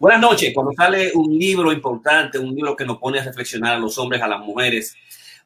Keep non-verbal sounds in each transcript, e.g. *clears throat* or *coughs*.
Buenas noches. Cuando sale un libro importante, un libro que nos pone a reflexionar a los hombres, a las mujeres,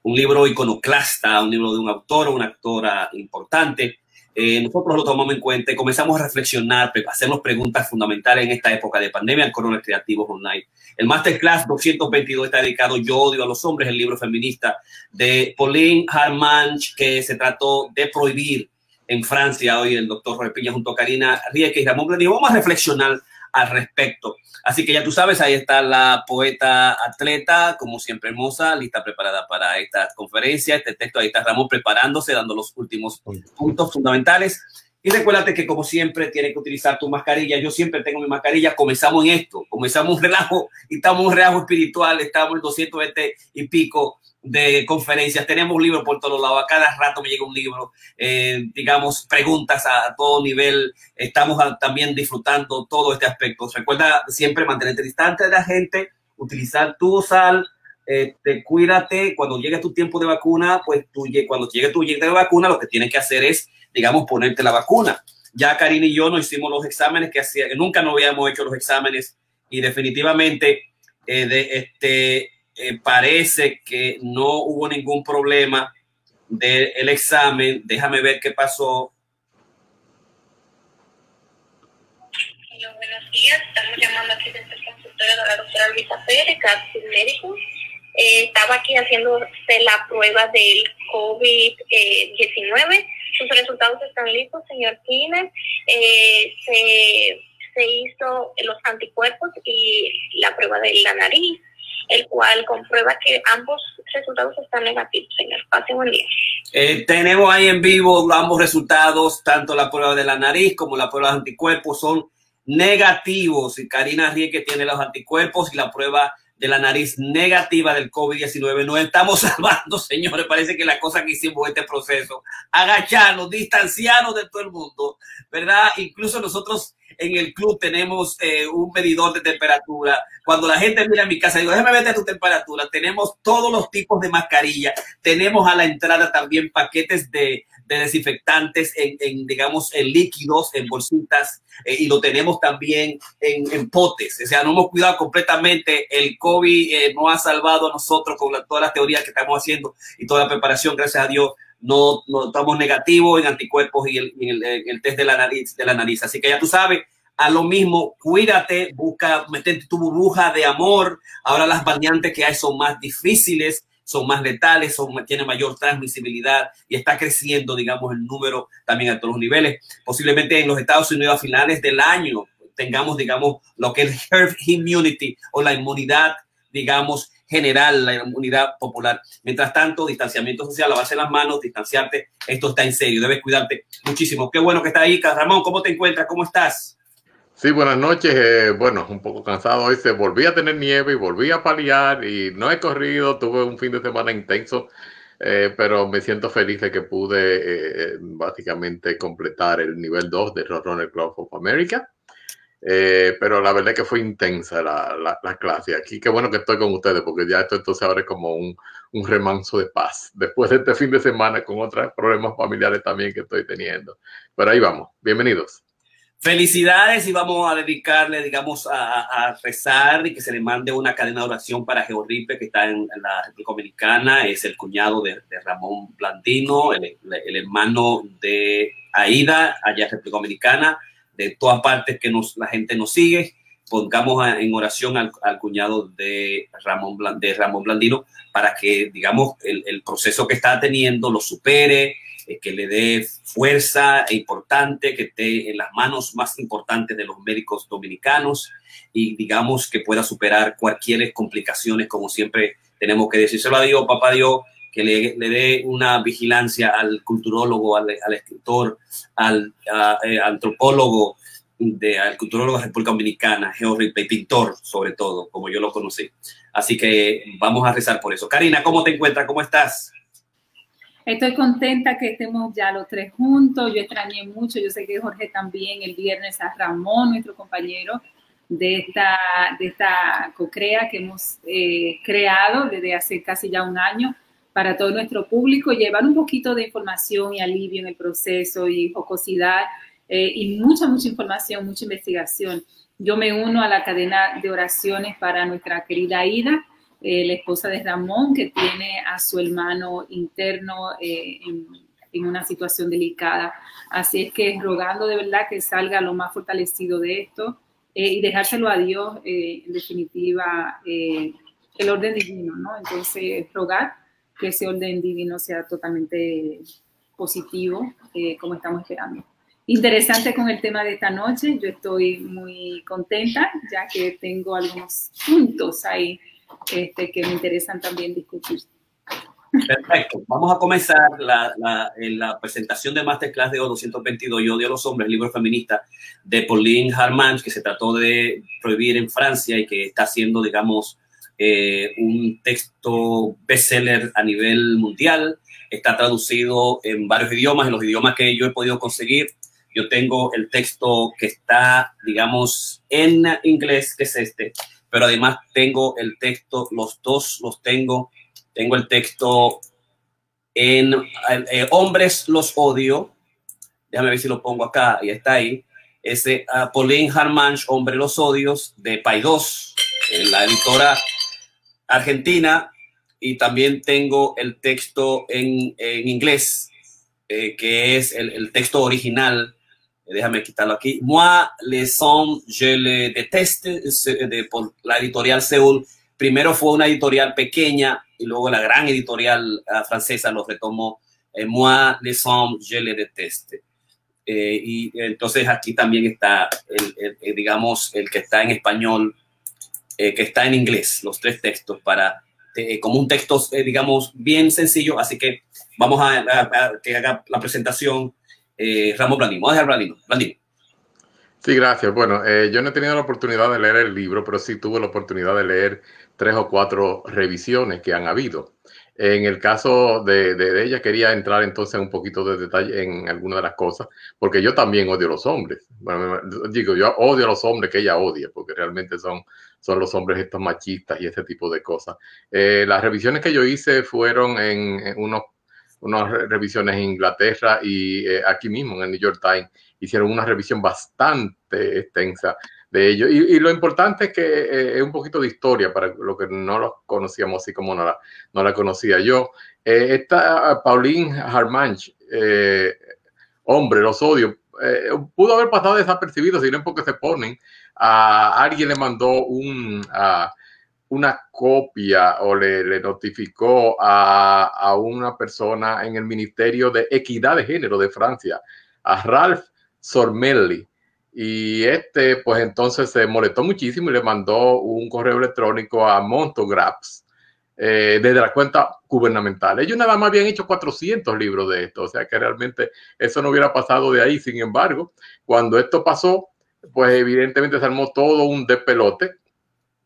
un libro iconoclasta, un libro de un autor o una actora importante, eh, nosotros lo tomamos en cuenta y comenzamos a reflexionar, a hacernos preguntas fundamentales en esta época de pandemia al Corona Creativos Online. El Masterclass 222 está dedicado Yo odio a los hombres, el libro feminista de Pauline Harmanch, que se trató de prohibir en Francia. Hoy el doctor Jorge Piña junto a Karina Rieke y Ramón Dijo, vamos a reflexionar al respecto. Así que ya tú sabes, ahí está la poeta atleta, como siempre hermosa, lista preparada para esta conferencia. Este texto, ahí está Ramón preparándose, dando los últimos puntos fundamentales. Y recuérdate que como siempre tienes que utilizar tu mascarilla. Yo siempre tengo mi mascarilla. Comenzamos en esto, comenzamos un relajo y estamos en un relajo espiritual. Estamos en 220 y pico de conferencias, tenemos libros por todos lados, a cada rato me llega un libro, eh, digamos, preguntas a, todo nivel, estamos también disfrutando todo este aspecto. Recuerda siempre mantenerte distante de la gente, utilizar tu sal, eh, cuídate, cuando llegue tu tiempo de vacuna, pues tú, cuando llegue tu tiempo de vacuna, lo que tienes que hacer es, digamos, ponerte la vacuna. Ya Karina y yo no hicimos los exámenes que hacía, nunca no habíamos hecho los exámenes y definitivamente eh, de, este, eh, parece que no hubo ningún problema del examen. Déjame ver qué pasó. Buenos días. Estamos llamando aquí desde el consultorio de la doctora Luisa Pérez. Eh, estaba aquí haciéndose la prueba del COVID-19. Sus resultados están listos, señor Kiner. Eh, se, se hizo los anticuerpos y la prueba de la nariz el cual comprueba que ambos resultados están negativos, señor. Pase buen día. Eh, tenemos ahí en vivo ambos resultados, tanto la prueba de la nariz como la prueba de anticuerpos son negativos. Y Karina Rieke tiene los anticuerpos y la prueba de la nariz negativa del COVID-19. Nos estamos *laughs* salvando, señores. Parece que la cosa que hicimos este proceso, agacharnos, distanciarnos de todo el mundo, ¿verdad? Incluso nosotros en el club tenemos eh, un medidor de temperatura. Cuando la gente mira a mi casa, digo, déjame verte tu temperatura. Tenemos todos los tipos de mascarilla. Tenemos a la entrada también paquetes de, desinfectantes en, digamos, en líquidos, en bolsitas, eh, y lo tenemos también en, potes. O sea, no hemos cuidado completamente. El COVID eh, no ha salvado a nosotros con todas las teorías que estamos haciendo y toda la preparación, gracias a Dios no, no estamos negativos en anticuerpos y el, el, test de la nariz, de la nariz. Así que ya tú sabes, a lo mismo, cuídate, busca, meterte tu burbuja de amor. Ahora las variantes que hay son más difíciles, son más letales, son, tienen mayor transmisibilidad y está creciendo, digamos, el número también a todos los niveles. Posiblemente en los Estados Unidos a finales del año tengamos, digamos, lo que es herd immunity o la inmunidad, digamos, general, la inmunidad popular. Mientras tanto, distanciamiento social, lavarse las manos, distanciarte, esto está en serio, debes cuidarte muchísimo. Qué bueno que está ahí, Ramón, ¿cómo te encuentras? ¿Cómo estás? Sí, buenas noches. Eh, bueno, un poco cansado hoy. Se volví a tener nieve y volví a paliar y no he corrido. Tuve un fin de semana intenso, eh, pero me siento feliz de que pude eh, básicamente completar el nivel 2 de Roadrunner Club of America. Eh, pero la verdad es que fue intensa la, la, clase aquí. Qué bueno que estoy con ustedes, porque ya esto entonces ahora es como un, un, remanso de paz. *laughs* Después de este fin de semana con otros problemas familiares también que estoy teniendo. Pero ahí vamos. Bienvenidos. Felicidades y vamos a dedicarle, digamos, a, a rezar y que se le mande una cadena de oración para Georripe, que está en, la República Dominicana. Es el cuñado de, de Ramón Blandino, el, el hermano de Aida, allá en República Dominicana de todas partes que nos, la gente nos sigue. Pongamos en oración al, cuñado de Ramón, de Ramón Blandino para que, digamos, el, proceso que está teniendo lo supere, que le dé fuerza e importante, que esté en las manos más importantes de los médicos dominicanos y, digamos, que pueda superar cualquier complicaciones, como siempre tenemos que decírselo a Dios, papá Dios, que le, dé una vigilancia al culturólogo, al, escritor, al eh, antropólogo, de, al culturólogo de la República Dominicana, geógrafo pintor, sobre todo, como yo lo conocí. Así que vamos a rezar por eso. Karina, ¿cómo te encuentras? ¿Cómo estás? Estoy contenta que estemos ya los tres juntos. Yo extrañé mucho, yo sé que Jorge también, el viernes a Ramón, nuestro compañero de esta, de esta co-crea que hemos eh, creado desde hace casi ya un año para todo nuestro público, llevar un poquito de información y alivio en el proceso y jocosidad eh, y mucha, mucha información, mucha investigación. Yo me uno a la cadena de oraciones para nuestra querida Ida, eh, la esposa de Ramón, que tiene a su hermano interno eh, en, en, una situación delicada. Así es que rogando de verdad que salga lo más fortalecido de esto y dejárselo a Dios, en definitiva, el orden divino, ¿no? Entonces, rogar que ese orden divino sea totalmente positivo, eh, como estamos esperando. Interesante con el tema de esta noche, yo estoy muy contenta, ya que tengo algunos puntos ahí este, que me interesan también discutir. Perfecto. Vamos a comenzar la, la, la presentación de Masterclass de O222, Yo odio a los hombres, libro feminista de Pauline Harmanch, que se trató de prohibir en Francia y que está haciendo, digamos, eh, un texto bestseller a nivel mundial. Está traducido en varios idiomas, en los idiomas que yo he podido conseguir. Yo tengo el texto que está, digamos, en inglés, que es este, pero además tengo el texto, los dos los tengo. Tengo el texto en eh, Hombres los odio. Déjame ver si lo pongo acá, y está ahí. Ese uh, Pauline Harmanch, Hombre los odios, de Paidós, la editora Argentina y también tengo el texto en, en inglés, eh, que es el, el, texto original. Déjame quitarlo aquí. Moi, les hommes, je le déteste, de, por la editorial Seúl. Primero fue una editorial pequeña y luego la gran editorial uh, francesa lo retomó. Eh, Moi, les hommes, je le déteste. Eh, y entonces aquí también está, el, el, el, digamos, el que está en español eh, que está en inglés, los tres textos, para, eh, como un texto, eh, digamos, bien sencillo. Así que vamos a, a, a que haga la presentación eh, Ramón Blandino. Vamos a dejar Blandino. Sí, gracias. Bueno, eh, yo no he tenido la oportunidad de leer el libro, pero sí tuve la oportunidad de leer tres o cuatro revisiones que han habido. En el caso de, ella, quería entrar entonces un poquito de detalle en alguna de las cosas, porque yo también odio a los hombres. Bueno, digo, yo odio a los hombres que ella odia, porque realmente son, son los hombres estos machistas y ese tipo de cosas. Eh, las revisiones que yo hice fueron en, en unos, unas revisiones en Inglaterra y eh, aquí mismo en el New York Times. Hicieron una revisión bastante extensa de ello. Y, lo importante es que eh, es un poquito de historia para lo que no lo conocíamos así como no la, no la conocía yo. Eh, esta Pauline Harmanch, eh, hombre, los odio, pudo haber pasado desapercibido, si no es porque se ponen. A alguien le mandó un, una copia o le, notificó a, a, una persona en el Ministerio de Equidad de Género de Francia, a Ralph Sormelli y este, pues entonces se molestó muchísimo y le mandó un correo electrónico a Montographs eh, desde la cuenta gubernamental. Ellos nada más habían hecho 400 libros de esto, o sea que realmente eso no hubiera pasado de ahí. Sin embargo, cuando esto pasó, pues evidentemente se armó todo un despelote.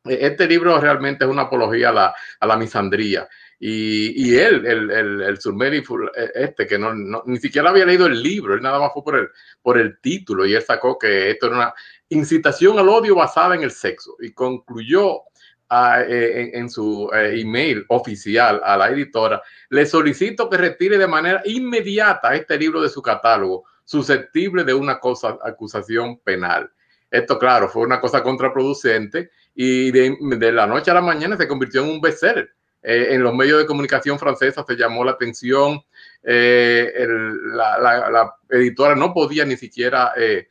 Este libro realmente es una apología a la, misandría. Y, él, el, el, el Surmeri, este, que no, no, ni siquiera había leído el libro, él nada más fue por el, título y él sacó que esto era una incitación al odio basada en el sexo y concluyó a, en, en, su eh, email oficial a la editora, le solicito que retire de manera inmediata este libro de su catálogo, susceptible de una cosa, acusación penal. Esto, claro, fue una cosa contraproducente y de, la noche a la mañana se convirtió en un bestseller eh, en los medios de comunicación francesa se llamó la atención, eh, la, la, editora no podía ni siquiera eh,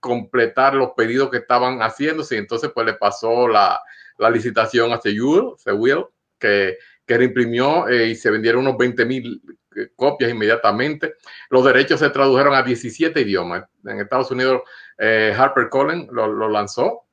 completar los pedidos que estaban haciéndose, entonces pues le pasó la, la licitación a Sewell, que, que reimprimió eh, y se vendieron unos 20 mil copias inmediatamente. Los derechos se tradujeron a 17 idiomas. En Estados Unidos, HarperCollins lo, lo lanzó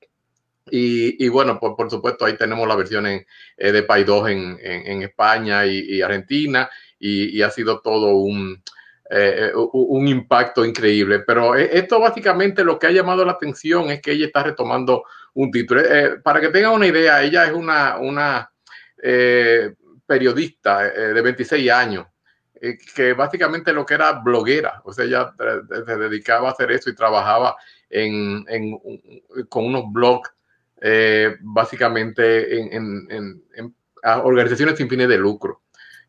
y, bueno, por, por, supuesto, ahí tenemos la versión en, eh, de Pay 2 en, en, España y, Argentina, y, ha sido todo un, eh, un impacto increíble. Pero eh, esto básicamente lo que ha llamado la atención es que ella está retomando un título. Eh, para que tengan una idea, ella es una, una eh, periodista de 26 años que básicamente lo que era bloguera, o sea, ella se dedicaba a hacer eso y trabajaba en, con unos blogs eh, básicamente en, organizaciones sin fines de lucro.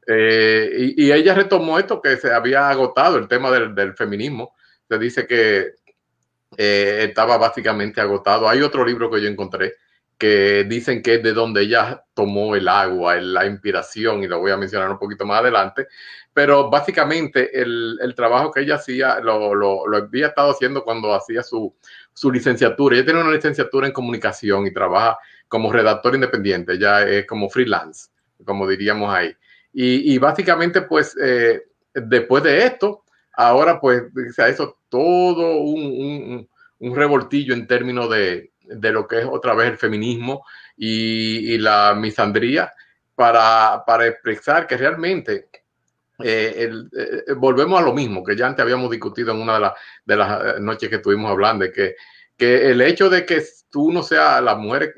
Eh, y, ella retomó esto que se había agotado, el tema del, feminismo. Se dice que eh, estaba básicamente agotado. Hay otro libro que yo encontré que dicen que es de donde ella tomó el agua, la inspiración, y lo voy a mencionar un poquito más adelante, pero básicamente el, trabajo que ella hacía lo, había estado haciendo cuando hacía su, su licenciatura. Ella tiene una licenciatura en comunicación y trabaja como redactor independiente, ya es como freelance, como diríamos ahí. Y, básicamente, pues, eh, después de esto, ahora pues se hizo todo un, un, un revoltillo en términos de, de lo que es otra vez el feminismo y, y la misandría para, para, expresar que realmente eh, el, eh, volvemos a lo mismo que ya antes habíamos discutido en una de, la, de las noches que estuvimos hablando, que, que el hecho de que tú no seas las mujeres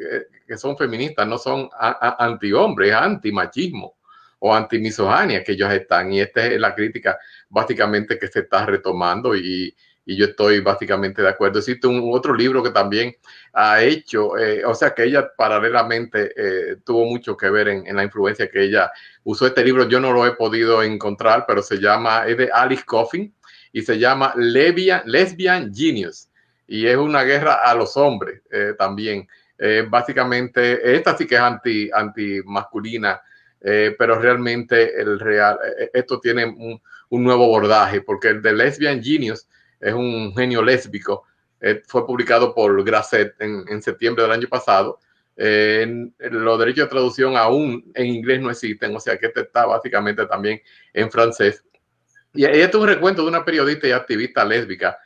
que, son feministas no son anti-hombres, es anti-machismo o anti-misoginia que ellos están. Y esta es la crítica básicamente que se está retomando y, y yo estoy básicamente de acuerdo. Existe un otro libro que también ha hecho, eh, o sea que ella paralelamente eh, tuvo mucho que ver en, en, la influencia que ella usó. Este libro yo no lo he podido encontrar, pero se llama, es de Alice Coffin y se llama Lesbian, Lesbian Genius y es una guerra a los hombres eh, también. básicamente, esta sí que es anti, anti masculina, pero realmente el real, esto tiene un, un nuevo bordaje, porque el de Lesbian Genius es un genio lésbico. Eh, fue publicado por Grasset en, septiembre del año pasado. Eh, en, los derechos de traducción aún en inglés no existen, o sea que este está básicamente también en francés. Y esto es un recuento de una periodista y activista lésbica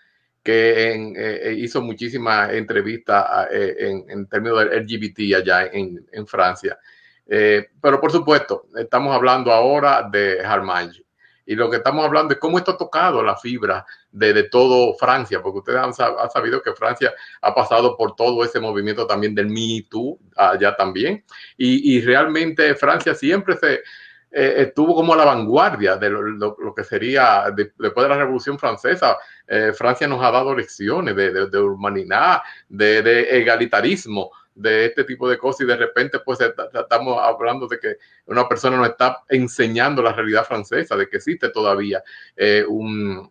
que eh, hizo muchísimas entrevistas en, términos del LGBT allá en, Francia. Pero por supuesto, estamos hablando ahora de Harmange. Y lo que estamos hablando es cómo esto ha tocado la fibra de, de todo Francia, porque ustedes han, sabido que Francia ha pasado por todo ese movimiento también del Me Too allá también. Y, y realmente Francia siempre se, eh, estuvo como a la vanguardia de lo, lo, que sería de, después de la Revolución Francesa. Eh, Francia nos ha dado lecciones de, de, de humanidad, de, egalitarismo, de este tipo de cosas y de repente pues estamos hablando de que una persona nos está enseñando la realidad francesa, de que existe todavía eh, un,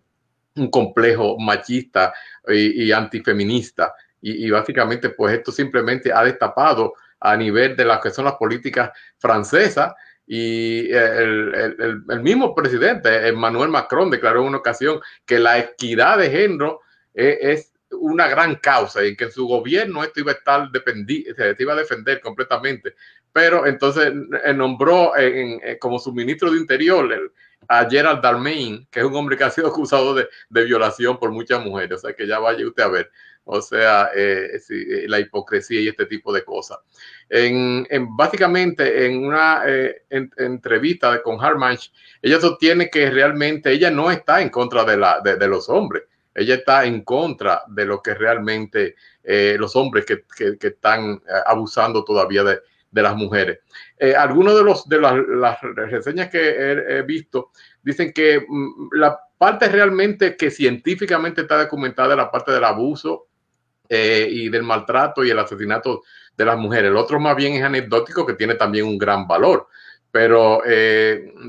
un, complejo machista y, y antifeminista. Y, básicamente pues esto simplemente ha destapado a nivel de las que son las políticas francesas y el, el, el mismo presidente, Emmanuel Macron, declaró en una ocasión que la equidad de género es una gran causa y que su gobierno esto iba a estar se iba a defender completamente. Pero entonces eh, nombró en, en, como su ministro de Interior el, a Gerald Darmain, que es un hombre que ha sido acusado de, de, violación por muchas mujeres. O sea, que ya vaya usted a ver. O sea, eh, eh, la hipocresía y este tipo de cosas. En, en básicamente, en una eh, en, entrevista con Harmanch, ella sostiene que realmente ella no está en contra de, la, de los hombres ella está en contra de lo que realmente eh, los hombres que, que, están eh, abusando todavía de, de las mujeres. Eh, algunos de, los, de las, reseñas que he, visto dicen que mm, la parte realmente que científicamente está documentada la parte del abuso eh, y del maltrato y el asesinato de las mujeres. El otro más bien es anecdótico que tiene también un gran valor, pero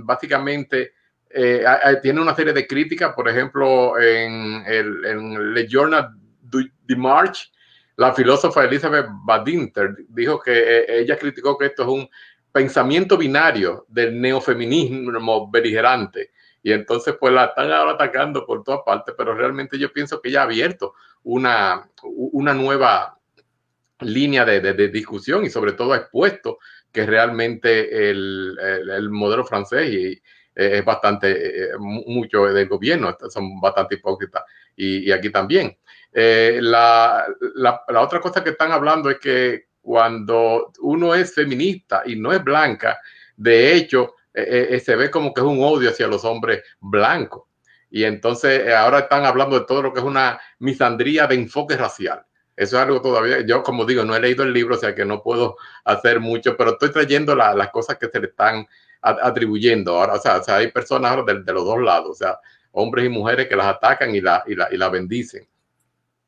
básicamente eh, tiene una serie de críticas, por ejemplo, en el en Le Journal de March, la filósofa Elizabeth Badinter dijo que eh, ella criticó que esto es un pensamiento binario del neofeminismo beligerante. Y entonces, pues la están ahora atacando por todas partes, pero realmente yo pienso que ya ha abierto una, una nueva línea de, de, de discusión y sobre todo ha expuesto que realmente el, el, el modelo francés y, eh, es bastante, eh, mucho del gobierno, son bastante hipócritas y, y aquí también. Eh, la, la, la, otra cosa que están hablando es que cuando uno es feminista y no es blanca, de hecho, se ve como que es un odio hacia los hombres blancos. Y entonces ahora están hablando de todo lo que es una misandría de enfoque racial. Eso es algo todavía, yo como digo, no he leído el libro, o sea que no puedo hacer mucho, pero estoy trayendo la, las cosas que se le están atribuyendo. Ahora, o sea, o sea hay personas ahora de, de, los dos lados, o sea, hombres y mujeres que las atacan y la, y la, y la bendicen.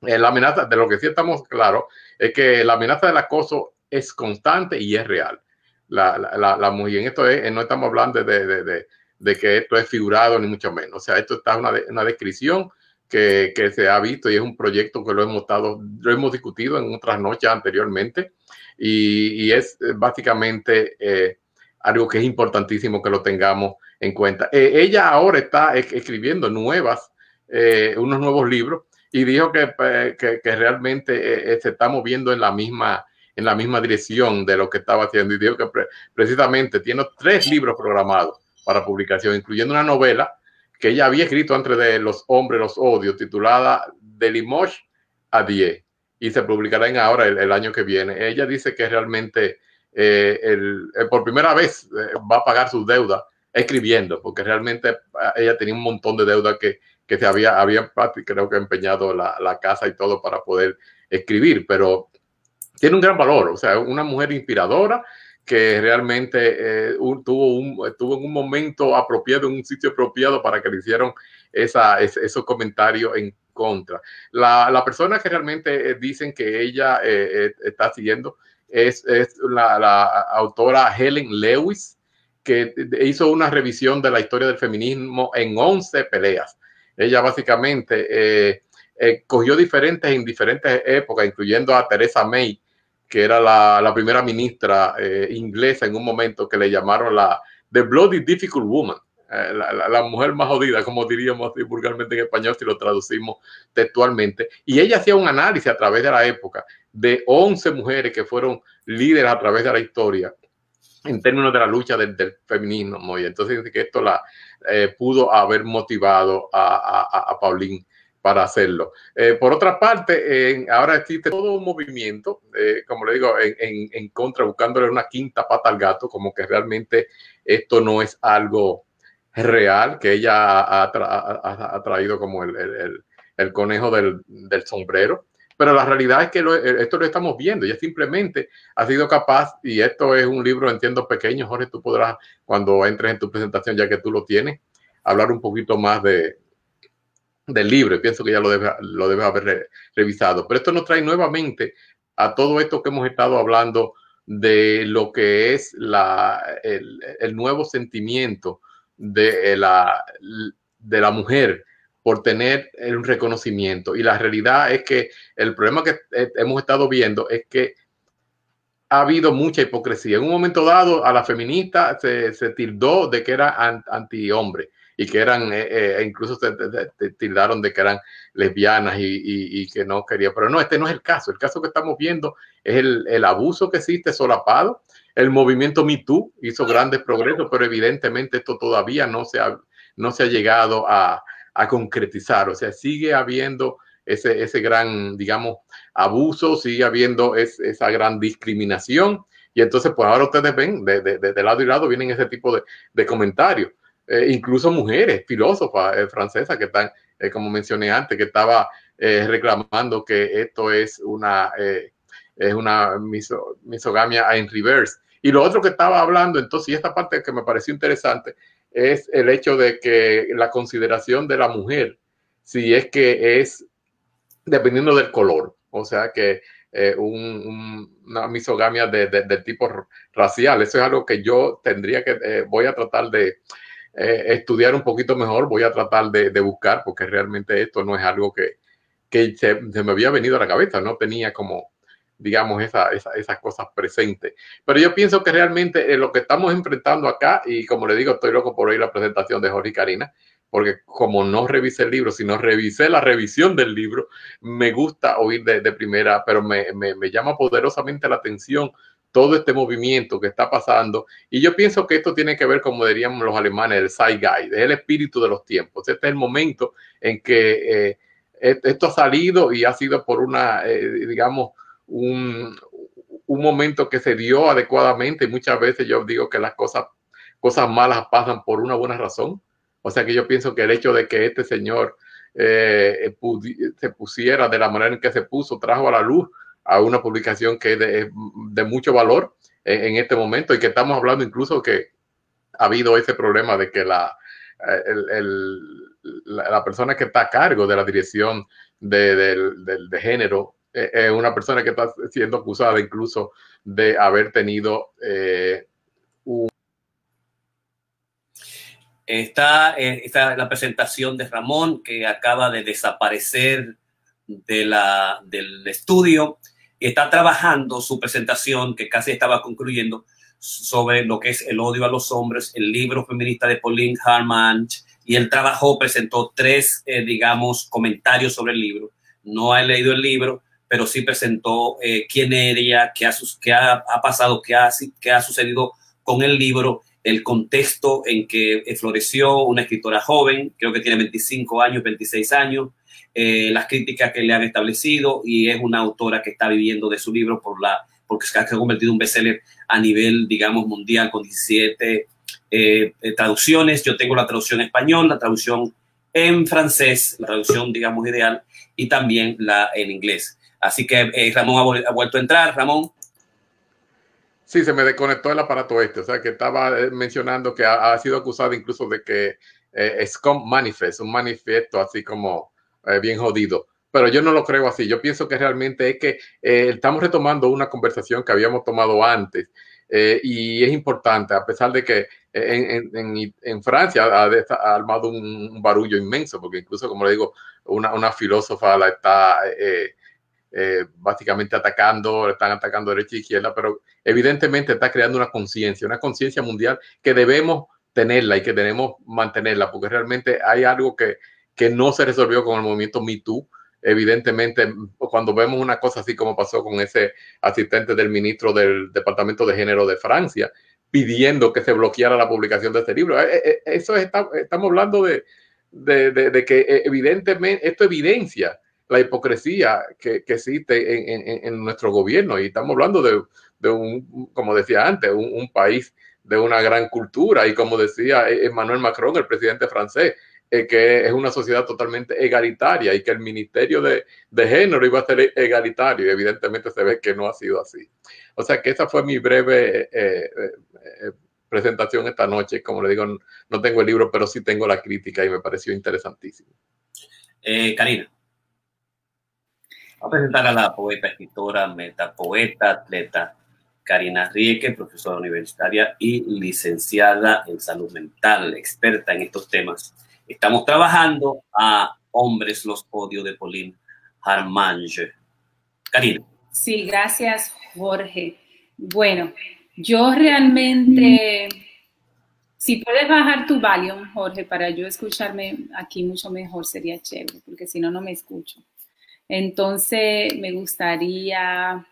Eh, la amenaza, de lo que sí estamos claros, es que la amenaza del acoso es constante y es real. La, la, la, mujer, en esto es, no estamos hablando de, de, de, de, que esto es figurado, ni mucho menos. O sea, esto está una, una descripción que, que, se ha visto y es un proyecto que lo hemos, estado, lo hemos discutido en otras noches anteriormente y, y es básicamente eh, algo que es importantísimo que lo tengamos en cuenta. Eh, ella ahora está escribiendo nuevas, eh, unos nuevos libros y dijo que, que, realmente se está moviendo en la misma en la misma dirección de lo que estaba haciendo y dijo que pre precisamente tiene tres libros programados para publicación, incluyendo una novela que ella había escrito antes de Los Hombres, los Odios, titulada De Limoges a Die, y se publicará en ahora el, año que viene. Ella dice que realmente eh, el, el, por primera vez eh, va a pagar sus deudas escribiendo, porque realmente eh, ella tenía un montón de deuda que, que se había, había creo que empeñado la, la casa y todo para poder escribir, pero tiene un gran valor, o sea, una mujer inspiradora que realmente eh, tuvo, un, en un momento apropiado, en un sitio apropiado para que le hicieron esos comentarios en contra. La, la, persona que realmente eh, dicen que ella eh, está siguiendo es, es la, la, autora Helen Lewis, que hizo una revisión de la historia del feminismo en 11 peleas. Ella básicamente cogió diferentes en diferentes épocas, incluyendo a Teresa May, que era la, la primera ministra eh, inglesa en un momento que le llamaron la The Bloody Difficult Woman, eh, la, mujer más jodida, como diríamos vulgarmente en español si lo traducimos textualmente. Y ella hacía un análisis a través de la época de 11 mujeres que fueron líderes a través de la historia en términos de la lucha del, feminismo. Y entonces que esto la eh, pudo haber motivado a, a, Pauline para hacerlo. Eh, por otra parte, ahora existe todo un movimiento, como le digo, en, contra, buscándole una quinta pata al gato, como que realmente esto no es algo real, que ella ha, tra ha, ha traído como el, conejo del, sombrero. Pero la realidad es que lo, esto lo estamos viendo. Ella simplemente ha sido capaz, y esto es un libro, entiendo, pequeño, Jorge, tú podrás, cuando entres en tu presentación, ya que tú lo tienes, hablar un poquito más de, del libro, pienso que ya lo debe, lo haber re, revisado. Pero esto nos trae nuevamente a todo esto que hemos estado hablando de lo que es la, el nuevo sentimiento de la, de la mujer por tener un reconocimiento. Y la realidad es que el problema que hemos estado viendo es que ha habido mucha hipocresía. En un momento dado, a la feminista se, se tildó de que era anti-hombre y que eran, eh, eh, incluso se, se, se, tildaron de que eran lesbianas y, y, y, que no quería, pero no, este no es el caso. El caso que estamos viendo es el, el abuso que existe solapado. El movimiento Me Too hizo grandes progresos, pero evidentemente esto todavía no se ha, no se ha llegado a, a concretizar. O sea, sigue habiendo ese, ese gran, digamos, abuso, sigue habiendo es, esa gran discriminación. Y entonces, pues ahora ustedes ven, de, de, de lado y lado vienen ese tipo de, de comentarios eh, incluso mujeres filósofas eh, francesas que están, eh, como mencioné antes, que estaba eh, reclamando que esto es una, eh, es una miso, misogamia en reverse. Y lo otro que estaba hablando, entonces, y esta parte que me pareció interesante, es el hecho de que la consideración de la mujer, si es que es dependiendo del color, o sea que eh, un, un, una misogamia de, tipo racial, eso es algo que yo tendría que, eh, voy a tratar de, eh, estudiar un poquito mejor, voy a tratar de, buscar, porque realmente esto no es algo que, que se, me había venido a la cabeza, no tenía como, digamos, esa, esa, esas cosas presentes. Pero yo pienso que realmente eh, lo que estamos enfrentando acá, y como le digo, estoy loco por oír la presentación de Jorge y Karina, porque como no revisé el libro, sino revisé la revisión del libro, me gusta oír de, de primera, pero me, me, me llama poderosamente la atención todo este movimiento que está pasando. Y yo pienso que esto tiene que ver, como diríamos los alemanes, el Zeitgeist, es el espíritu de los tiempos. Este es el momento en que eh, esto ha salido y ha sido por una, eh, digamos, un, un, momento que se dio adecuadamente. Muchas veces yo digo que las cosas, cosas malas pasan por una buena razón. O sea que yo pienso que el hecho de que este señor eh, se pusiera de la manera en que se puso, trajo a la luz a una publicación que es de, mucho valor en, este momento y que estamos hablando incluso que ha habido ese problema de que la, el, la, persona que está a cargo de la dirección de, de género eh, es una persona que está siendo acusada incluso de haber tenido eh, un Está, está la presentación de Ramón, que acaba de desaparecer de la, del estudio está trabajando su presentación, que casi estaba concluyendo, sobre lo que es el odio a los hombres, el libro feminista de Pauline Harman, y él trabajó, presentó tres, eh, digamos, comentarios sobre el libro. No he leído el libro, pero sí presentó eh, quién era ella, qué, ha, qué ha, ha, pasado, qué ha, qué ha sucedido con el libro, el contexto en que floreció una escritora joven, creo que tiene 25 años, 26 años, eh, las críticas que le han establecido y es una autora que está viviendo de su libro por la, porque se ha convertido en un bestseller a nivel, digamos, mundial con 17 eh, eh, traducciones. Yo tengo la traducción en español, la traducción en francés, la traducción, digamos, ideal, y también la en inglés. Así que Ramón ha, vuelto a entrar. Ramón. Sí, se me desconectó el aparato este, o sea que estaba mencionando que ha, sido acusado incluso de que es como manifest, un manifiesto así como eh, bien jodido. Pero yo no lo creo así. Yo pienso que realmente es que eh, estamos retomando una conversación que habíamos tomado antes eh, y es importante, a pesar de que en, Francia ha, ha, armado un, barullo inmenso, porque incluso, como le digo, una, una filósofa la está básicamente atacando, están atacando derecha e izquierda, pero evidentemente está creando una conciencia, una conciencia mundial que debemos tenerla y que debemos mantenerla, porque realmente hay algo que que no se resolvió con el movimiento Me Too. Evidentemente, cuando vemos una cosa así como pasó con ese asistente del ministro del Departamento de Género de Francia, pidiendo que se bloqueara la publicación de este libro. Eh, eh, eso estamos hablando de, de, de, que evidentemente esto evidencia la hipocresía que, que existe en, en, en, nuestro gobierno y estamos hablando de, de un, como decía antes, un, un, país de una gran cultura y como decía Emmanuel Macron, el presidente francés, eh, que es una sociedad totalmente egalitaria y que el Ministerio de, de, Género iba a ser egalitario y evidentemente se ve que no ha sido así. O sea que esa fue mi breve eh, eh, presentación esta noche. Como le digo, no tengo el libro, pero sí tengo la crítica y me pareció interesantísimo. Karina. A presentar a la poeta, escritora, metapoeta, atleta Karina Rieke, profesora universitaria y licenciada en salud mental, experta en estos temas Estamos trabajando a Hombres los Odios de Pauline Harmange. Karina. Sí, gracias, Jorge. Bueno, yo realmente, si puedes bajar tu volumen, Jorge, para yo escucharme aquí mucho mejor, sería chévere, porque si no, no me escucho. Entonces, me gustaría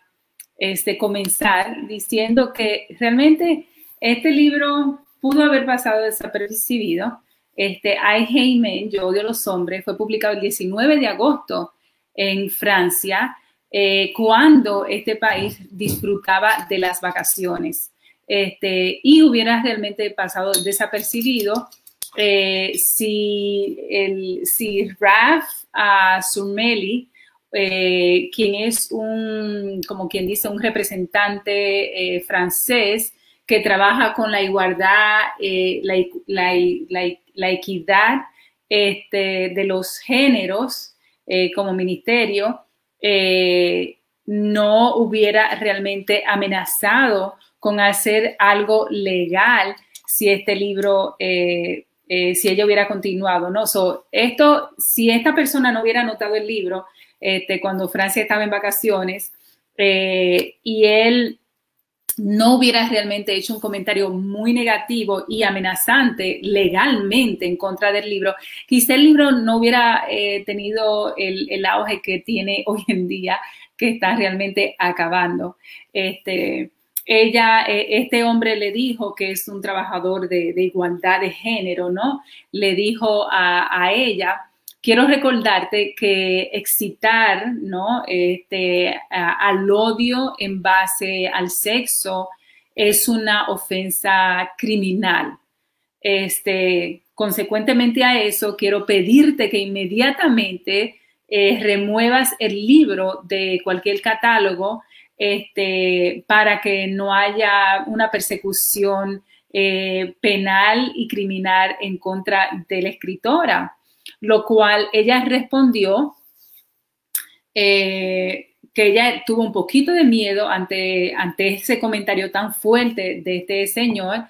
este, comenzar diciendo que realmente este libro pudo haber pasado desapercibido, este, I Men, Yo odio a los hombres, fue publicado el 19 de agosto en Francia, eh, cuando este país disfrutaba de las vacaciones. Este, y hubiera realmente pasado desapercibido eh, si, el, si Raf uh, Surmeli, eh, quien es un, como quien dice, un representante francés que trabaja con la igualdad, la, la, la, equidad este, de los géneros eh, como ministerio eh, no hubiera realmente amenazado con hacer algo legal si este libro, eh, si ella hubiera continuado, ¿no? esto, si esta persona no hubiera anotado el libro este, cuando Francia estaba en vacaciones y él no hubiera realmente hecho un comentario muy negativo y amenazante legalmente en contra del libro, quizá el libro no hubiera eh, tenido el, auge que tiene *laughs* hoy en día, que está realmente acabando. Este, ella, eh, este hombre le dijo que es un trabajador de, igualdad de género, ¿no? Le dijo a ella quiero recordarte que excitar ¿no? este, al odio en base al sexo es una ofensa criminal. Este, consecuentemente a eso, quiero pedirte que inmediatamente eh, remuevas el libro de cualquier catálogo este, para que no haya una persecución eh, penal y criminal en contra de la escritora lo cual ella respondió eh, que ella tuvo un poquito de miedo ante, ante ese comentario tan fuerte de este señor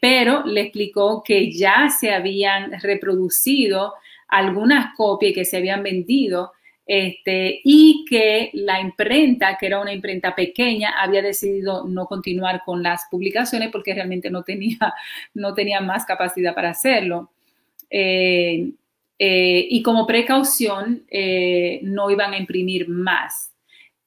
pero le explicó que ya se habían reproducido algunas copias que se habían vendido este, y que la imprenta, que era una imprenta pequeña, había decidido no continuar con las publicaciones porque realmente no tenía, no tenía más capacidad para hacerlo. Eh, eh, y como precaución, eh, no iban a imprimir más.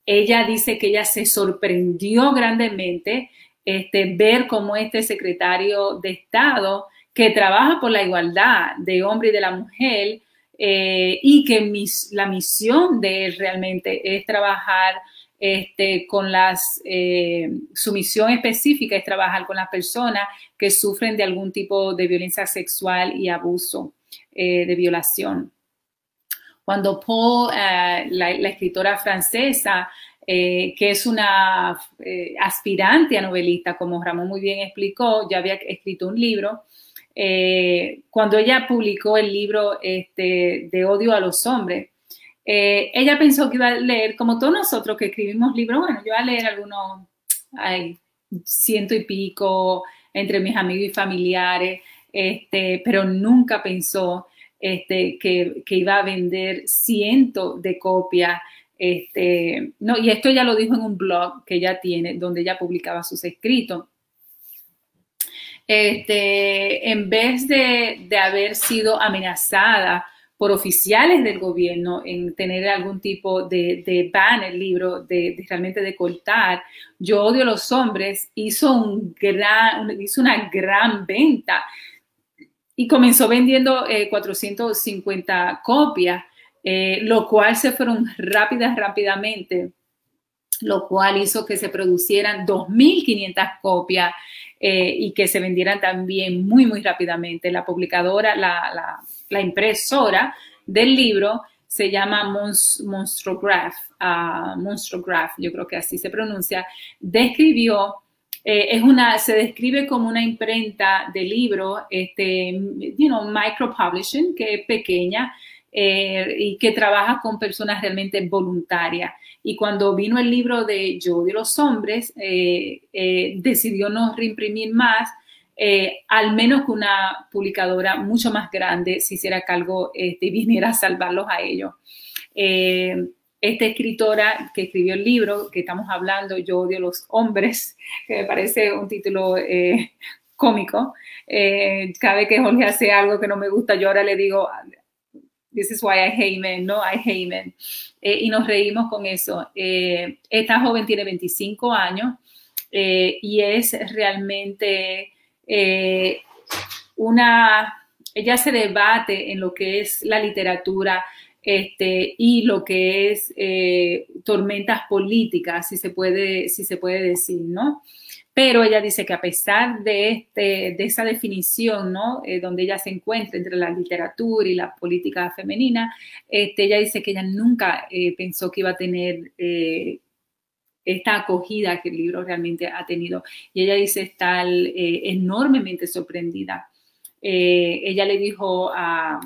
Ella dice que ella se sorprendió grandemente este, ver cómo este secretario de Estado, que trabaja por la igualdad de hombre y de la mujer, eh, y que la misión de él realmente es trabajar este, con las, eh, su misión específica es trabajar con las personas que sufren de algún tipo de violencia sexual y abuso eh, de violación. Cuando Paul, la, escritora francesa, que es una aspirante a novelista, como Ramón muy bien explicó, ya había escrito un libro, eh, cuando ella publicó el libro este, de odio a los hombres, eh, ella pensó que iba a leer, como todos nosotros que escribimos libros, bueno, yo iba a leer algunos, hay ciento y pico entre mis amigos y familiares, este, pero nunca pensó este, que, iba a vender cientos de copias. Este, no, y esto ya lo dijo en un blog que ella tiene, donde ella publicaba sus escritos este, en vez de, haber sido amenazada por oficiales del gobierno en tener algún tipo de, de ban el libro, de, realmente de cortar, Yo odio a los hombres, hizo, un gran, hizo una gran venta y comenzó vendiendo 450 eh, copias, eh, lo cual se fueron rápidas, rápidamente, lo cual hizo que se producieran 2.500 copias eh, y que se vendieran también muy, muy rápidamente. La publicadora, la, la, impresora del libro se llama Monstrograph, uh, Monstrograph, yo creo que así se pronuncia, describió, eh, es una, se describe como una imprenta de libro, este, you know, micro publishing, que es pequeña, eh, y que trabaja con personas realmente voluntarias. Y cuando vino el libro de Yo de los hombres, eh, decidió no reimprimir más, al menos que una publicadora mucho más grande se hiciera cargo este, y viniera a salvarlos a ellos. Esta escritora que escribió el libro que estamos hablando, Yo odio los hombres, que me parece un título cómico. cada vez que Jorge hace algo que no me gusta, yo ahora le digo, This is why I hate men, no, I hate men. Eh, y nos reímos con eso. Eh, esta joven tiene 25 años eh, y es realmente una, ella se debate en lo que es la literatura este, y lo que es tormentas políticas, si se puede, si se puede decir, ¿no? Pero ella dice que a pesar de, este, de esa definición, ¿no? Eh, donde ella se encuentra entre la literatura y la política femenina, este, ella dice que ella nunca eh, pensó que iba a tener eh, esta acogida que el libro realmente ha tenido. Y ella dice estar enormemente sorprendida. ella le dijo a,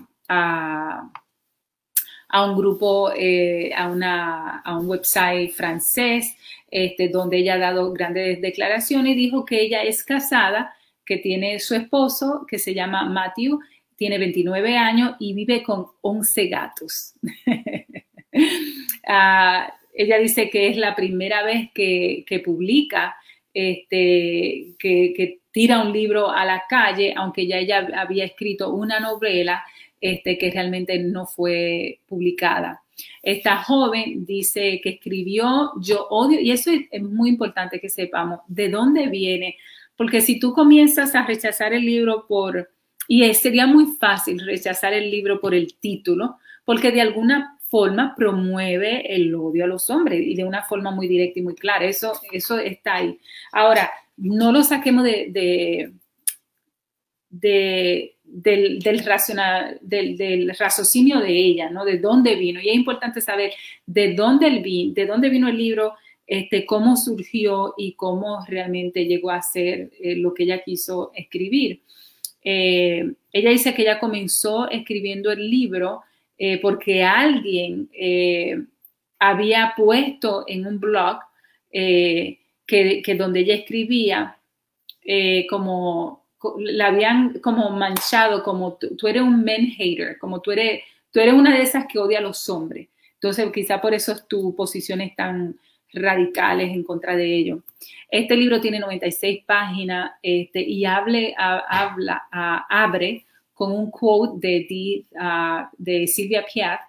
a un grupo, a, una, a un website francés, este, donde ella ha dado grandes declaraciones y dijo que ella es casada, que tiene su esposo, que se llama Matthew, tiene 29 años y vive con 11 gatos. *laughs* Ah, ella dice que es la primera vez que, publica, este, que, que, tira un libro a la calle, aunque ya ella había escrito una novela este, que realmente no fue publicada. Esta joven dice que escribió Yo odio, y eso es, muy importante que sepamos de dónde viene, porque si tú comienzas a rechazar el libro por, y sería muy fácil rechazar el libro por el título, porque de alguna forma promueve el odio a los hombres y de una forma muy directa y muy clara. Eso, eso está ahí. Ahora, no lo saquemos de, de del, del, raciocinio de ella, ¿no? De dónde vino. Y es importante saber de dónde, el vino, de dónde vino el libro, este, cómo surgió y cómo realmente llegó a ser eh, lo que ella quiso escribir. Eh, ella dice que ella comenzó escribiendo el libro eh, porque alguien había puesto en un blog que, donde ella escribía como, la habían como manchado, como tú, eres un men hater, como tú eres, tú eres una de esas que odia a los hombres. Entonces, quizá por eso tu posición es tan radicales en contra de ello. Este libro tiene 96 páginas este, y hable, habla, abre con un quote de, uh, de Sylvia Plath,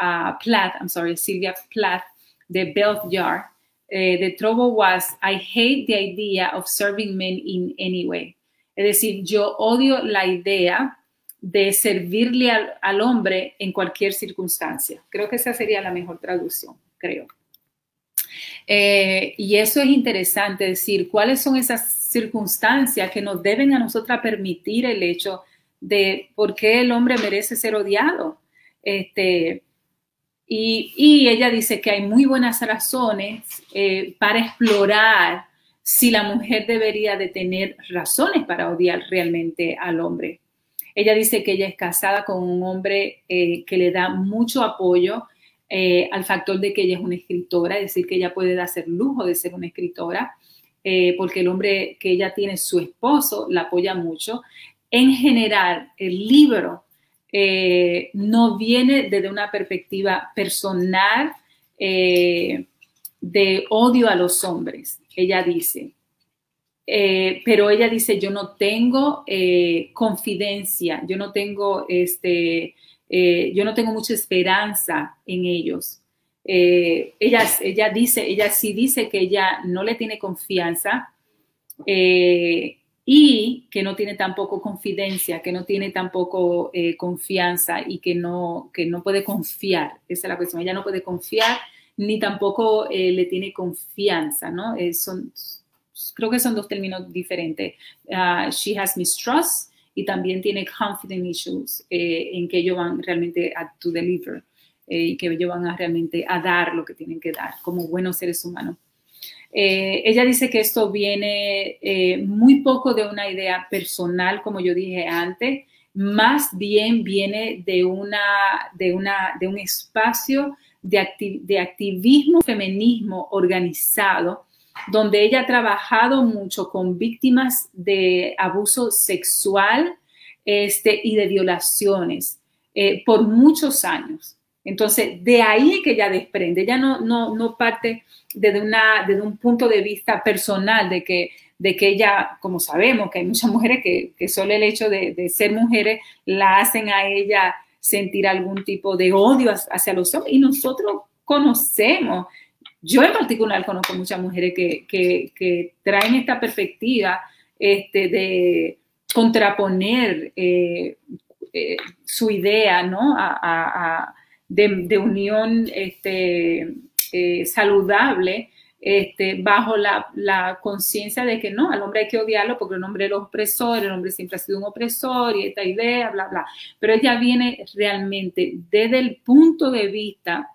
uh, Plath, I'm sorry, Sylvia Plath, de Bell Jar. Uh, the trouble was, I hate the idea of serving men in any way. Es decir, yo odio la idea de servirle al, hombre en cualquier circunstancia. Creo que esa sería la mejor traducción, creo. Eh, y eso es interesante, decir, cuáles son esas circunstancias que nos deben a nosotras permitir el hecho de por qué el hombre merece ser odiado. Este, y, ella dice que hay muy buenas razones eh, para explorar si la mujer debería de tener razones para odiar realmente al hombre. Ella dice que ella es casada con un hombre eh, que le da mucho apoyo, eh, al factor de que ella es una escritora, es decir, que ella puede hacer lujo de ser una escritora, eh, porque el hombre que ella tiene, su esposo, la apoya mucho. En general, el libro no viene desde una perspectiva personal de odio a los hombres, ella dice. pero ella dice, yo no tengo confidencia, yo no tengo este, eh, yo no tengo mucha esperanza en ellos. Eh, ella, ella dice, ella sí dice que ella no le tiene confianza eh, y que no tiene tampoco confidencia, que no tiene tampoco confianza y que no, que no puede confiar. Esa es la cuestión. Ella no puede confiar ni tampoco le tiene confianza, ¿no? son, creo que son dos términos diferentes. Uh, she has mistrust y también tiene confidence issues eh, en que ellos van realmente a to deliver eh, y que ellos van a realmente a dar lo que tienen que dar como buenos seres humanos. Eh, ella dice que esto viene muy poco de una idea personal, como yo dije antes, más bien viene de, una, de, una, de un espacio de, activismo feminismo organizado donde ella ha trabajado mucho con víctimas de abuso sexual este, y de violaciones eh, por muchos años. Entonces, de ahí es que ella desprende, ella no, no, no parte desde, una, desde un punto de vista personal de que, de que ella, como sabemos, que hay muchas mujeres que, que solo el hecho de, de ser mujeres la hacen a ella sentir algún tipo de odio hacia los hombres y nosotros conocemos yo en particular conozco muchas mujeres que, traen esta perspectiva este, de contraponer eh, eh, su idea ¿no? de, unión este, eh, saludable este, bajo la, conciencia de que no, al hombre hay que odiarlo porque el hombre el opresor, el hombre siempre ha sido un opresor y esta idea, bla, bla. Pero ella viene realmente desde el punto de vista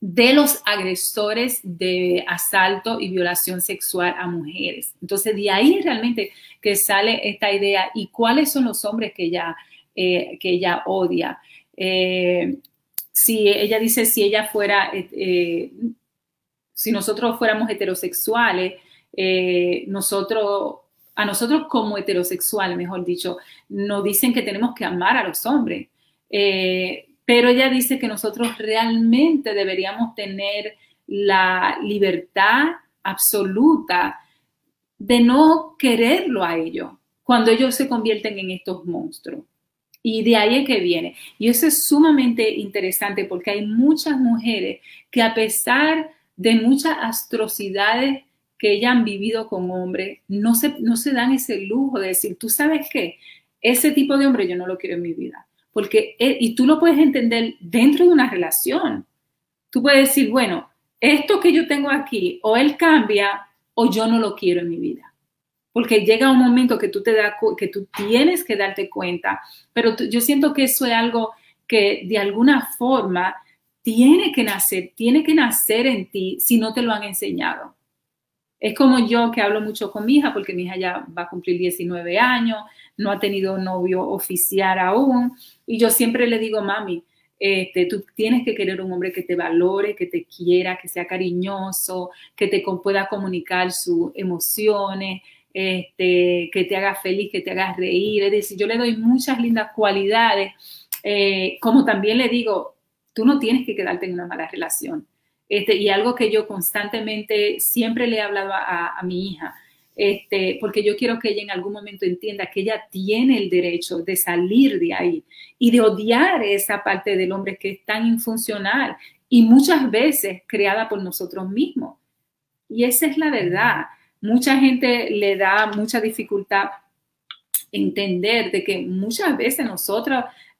de los agresores de asalto y violación sexual a mujeres. Entonces, de ahí realmente que sale esta idea y cuáles son los hombres que ella, eh, que ella odia. Eh, si ella dice, si ella fuera, eh, si nosotros fuéramos heterosexuales, nosotros, a nosotros como heterosexuales, mejor dicho, nos dicen que tenemos que amar a los hombres pero ella dice que nosotros realmente deberíamos tener la libertad absoluta de no quererlo a ellos cuando ellos se convierten en estos monstruos. Y de ahí es que viene. Y eso es sumamente interesante porque hay muchas mujeres que a pesar de muchas atrocidades que ellas han vivido con hombres, no se, no se dan ese lujo de decir, tú sabes qué, ese tipo de hombre yo no lo quiero en mi vida porque, eh, y tú lo puedes entender dentro de una relación. Tú puedes decir, bueno, esto que yo tengo aquí, o él cambia, o yo no lo quiero en mi vida. Porque llega un momento que tú, te da, que tú tienes que darte cuenta, pero yo siento que eso es algo que de alguna forma tiene que nacer, tiene que nacer en ti si no te lo han enseñado. Es como yo que hablo mucho con mi hija, porque mi hija ya va a cumplir 19 años, no ha tenido novio oficial aún, y yo siempre le digo, mami, este, tú tienes que querer un hombre que te valore, que te quiera, que sea cariñoso, que te pueda comunicar sus emociones, este, que te haga feliz, que te haga reír. Es decir, yo le doy muchas lindas cualidades, eh, como también le digo, tú no tienes que quedarte en una mala relación. Este, y algo que yo constantemente siempre le he hablado a, mi hija, este, porque yo quiero que ella en algún momento entienda que ella tiene el derecho de salir de ahí y de odiar esa parte del hombre que es tan infuncional y muchas veces creada por nosotros mismos. Y esa es la verdad. Mucha gente le da mucha dificultad entender de que muchas veces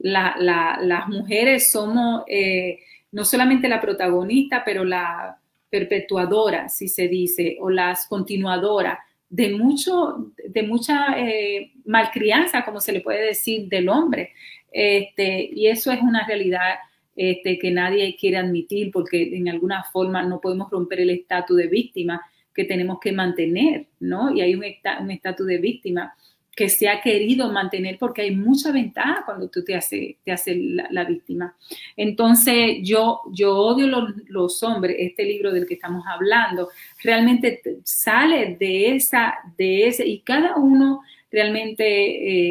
nosotras, las mujeres, somos eh, no solamente la protagonista, pero la perpetuadora, si se dice, o las continuadoras de, mucho, de mucha eh, malcrianza, como se le puede decir, del hombre. Este, y eso es una realidad este, que nadie quiere admitir porque en alguna forma no podemos romper el estatus de víctima que tenemos que mantener, ¿no? Y hay un estatus de víctima que se ha querido mantener porque hay mucha ventaja cuando tú te haces te hace la, víctima. Entonces, yo, yo odio los, hombres, este libro del que estamos hablando, realmente sale de esa, de ese, y cada uno realmente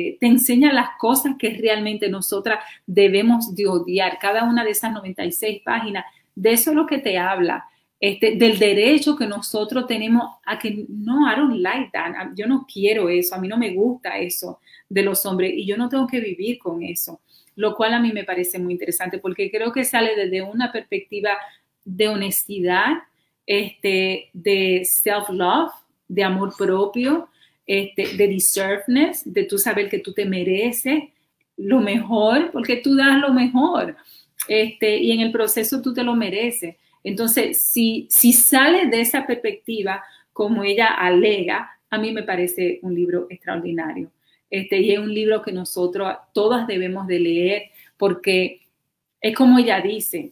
eh, te enseña las cosas que realmente nosotras debemos de odiar. Cada una de esas 96 páginas, de eso es lo que te habla. Este, del derecho que nosotros tenemos a que no, I don't like that, yo no quiero eso, a mí no me gusta eso de los hombres y yo no tengo que vivir con eso, lo cual a mí me parece muy interesante porque creo que sale desde una perspectiva de honestidad, este, de self-love, de amor propio, este, de deservedness, de tú saber que tú te mereces lo mejor, porque tú das lo mejor, este, y en el proceso tú te lo mereces. Entonces, si, si sale de esa perspectiva, como ella alega, a mí me parece un libro extraordinario. Este, y es un libro que nosotros todas debemos de leer porque es como ella dice,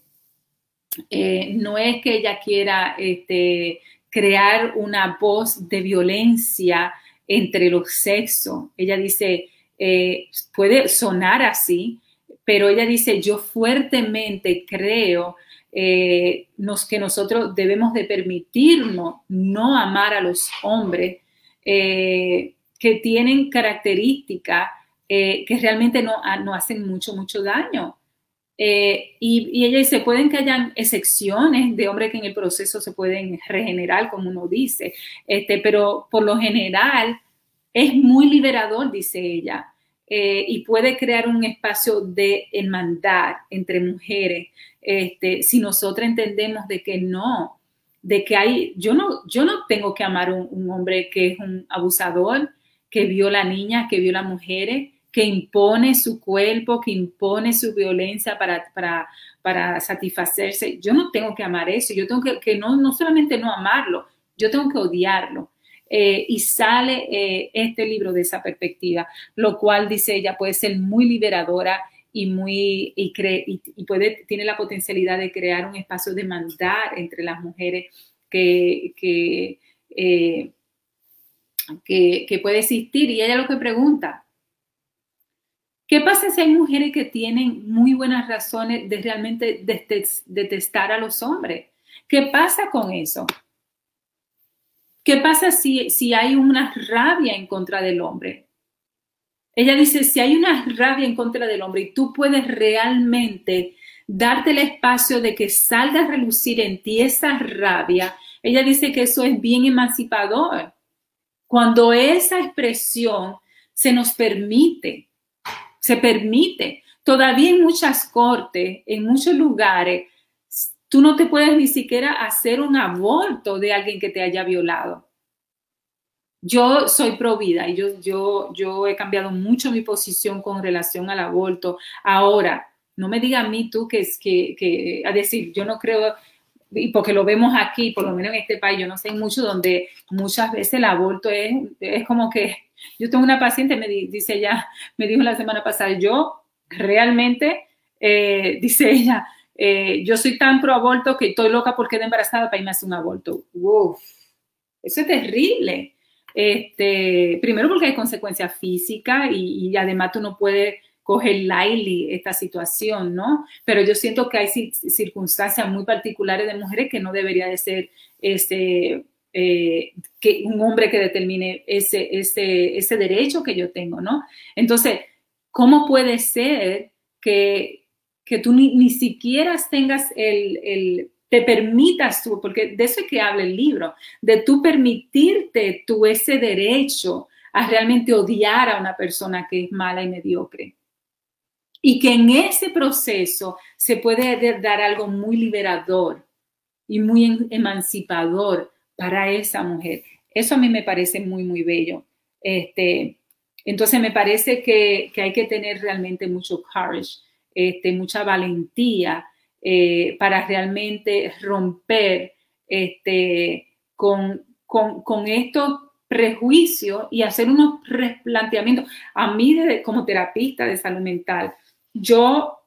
eh, no es que ella quiera este, crear una voz de violencia entre los sexos. Ella dice, eh, puede sonar así, pero ella dice, yo fuertemente creo eh, nos, que nosotros debemos de permitirnos no amar a los hombres eh, que tienen características eh, que realmente no, ah, no, hacen mucho, mucho daño. Y, y, ella dice, pueden que hayan excepciones de hombres que en el proceso se pueden regenerar, como uno dice, este, pero por lo general es muy liberador, dice ella, y puede crear un espacio de hermandad entre mujeres este, si nosotros entendemos de que no, de que hay, yo no, yo no tengo que amar un, un hombre que es un abusador, que viola niñas, que viola mujeres, que impone su cuerpo, que impone su violencia para, para, para satisfacerse. Yo no tengo que amar eso, yo tengo que, que no, no solamente no amarlo, yo tengo que odiarlo. Eh, y sale eh, este libro de esa perspectiva, lo cual dice ella puede ser muy liberadora y muy y, puede tiene la potencialidad de crear un espacio de mandar entre las mujeres que, eh, que, que, puede existir. Y ella lo que pregunta, ¿qué pasa si hay mujeres que tienen muy buenas razones de realmente detestar a los hombres? ¿Qué pasa con eso? ¿Qué pasa si, si hay una rabia en contra del hombre? Ella dice, si hay una rabia en contra del hombre y tú puedes realmente darte el espacio de que salga a relucir en ti esa rabia, ella dice que eso es bien emancipador. Cuando esa expresión se nos permite, se permite, todavía en muchas cortes, en muchos lugares, tú no te puedes ni siquiera hacer un aborto de alguien que te haya violado. Yo soy pro vida y yo, yo, yo he cambiado mucho mi posición con relación al aborto. Ahora, no me diga a mí tú que es que, que, a decir, yo no creo, y porque lo vemos aquí, por lo menos en este país, yo no sé mucho donde muchas veces el aborto es, es como que, yo tengo una paciente, me dice ella, me dijo la semana pasada, yo realmente, eh, dice ella, eh, yo soy tan pro aborto que estoy loca porque quedar embarazada para irme a hacer un aborto. Uf, eso es terrible. Este, primero porque hay consecuencias físicas y, además tú no puedes coger lightly esta situación, ¿no? Pero yo siento que hay circunstancias muy particulares de mujeres que no debería de ser este, eh, que un hombre que determine ese, ese, ese derecho que yo tengo, ¿no? Entonces, ¿cómo puede ser que, que tú ni, ni siquiera tengas el, el, te permitas tú, porque de eso es que habla el libro, de tú permitirte tú ese derecho a realmente odiar a una persona que es mala y mediocre. Y que en ese proceso se puede dar algo muy liberador y muy em, emancipador para esa mujer. Eso a mí me parece muy, muy bello. Este, entonces me parece que, que hay que tener realmente mucho courage, este, mucha valentía eh, para realmente romper este, con, con, estos prejuicios y hacer unos replanteamientos. A mí, como terapista de salud mental, yo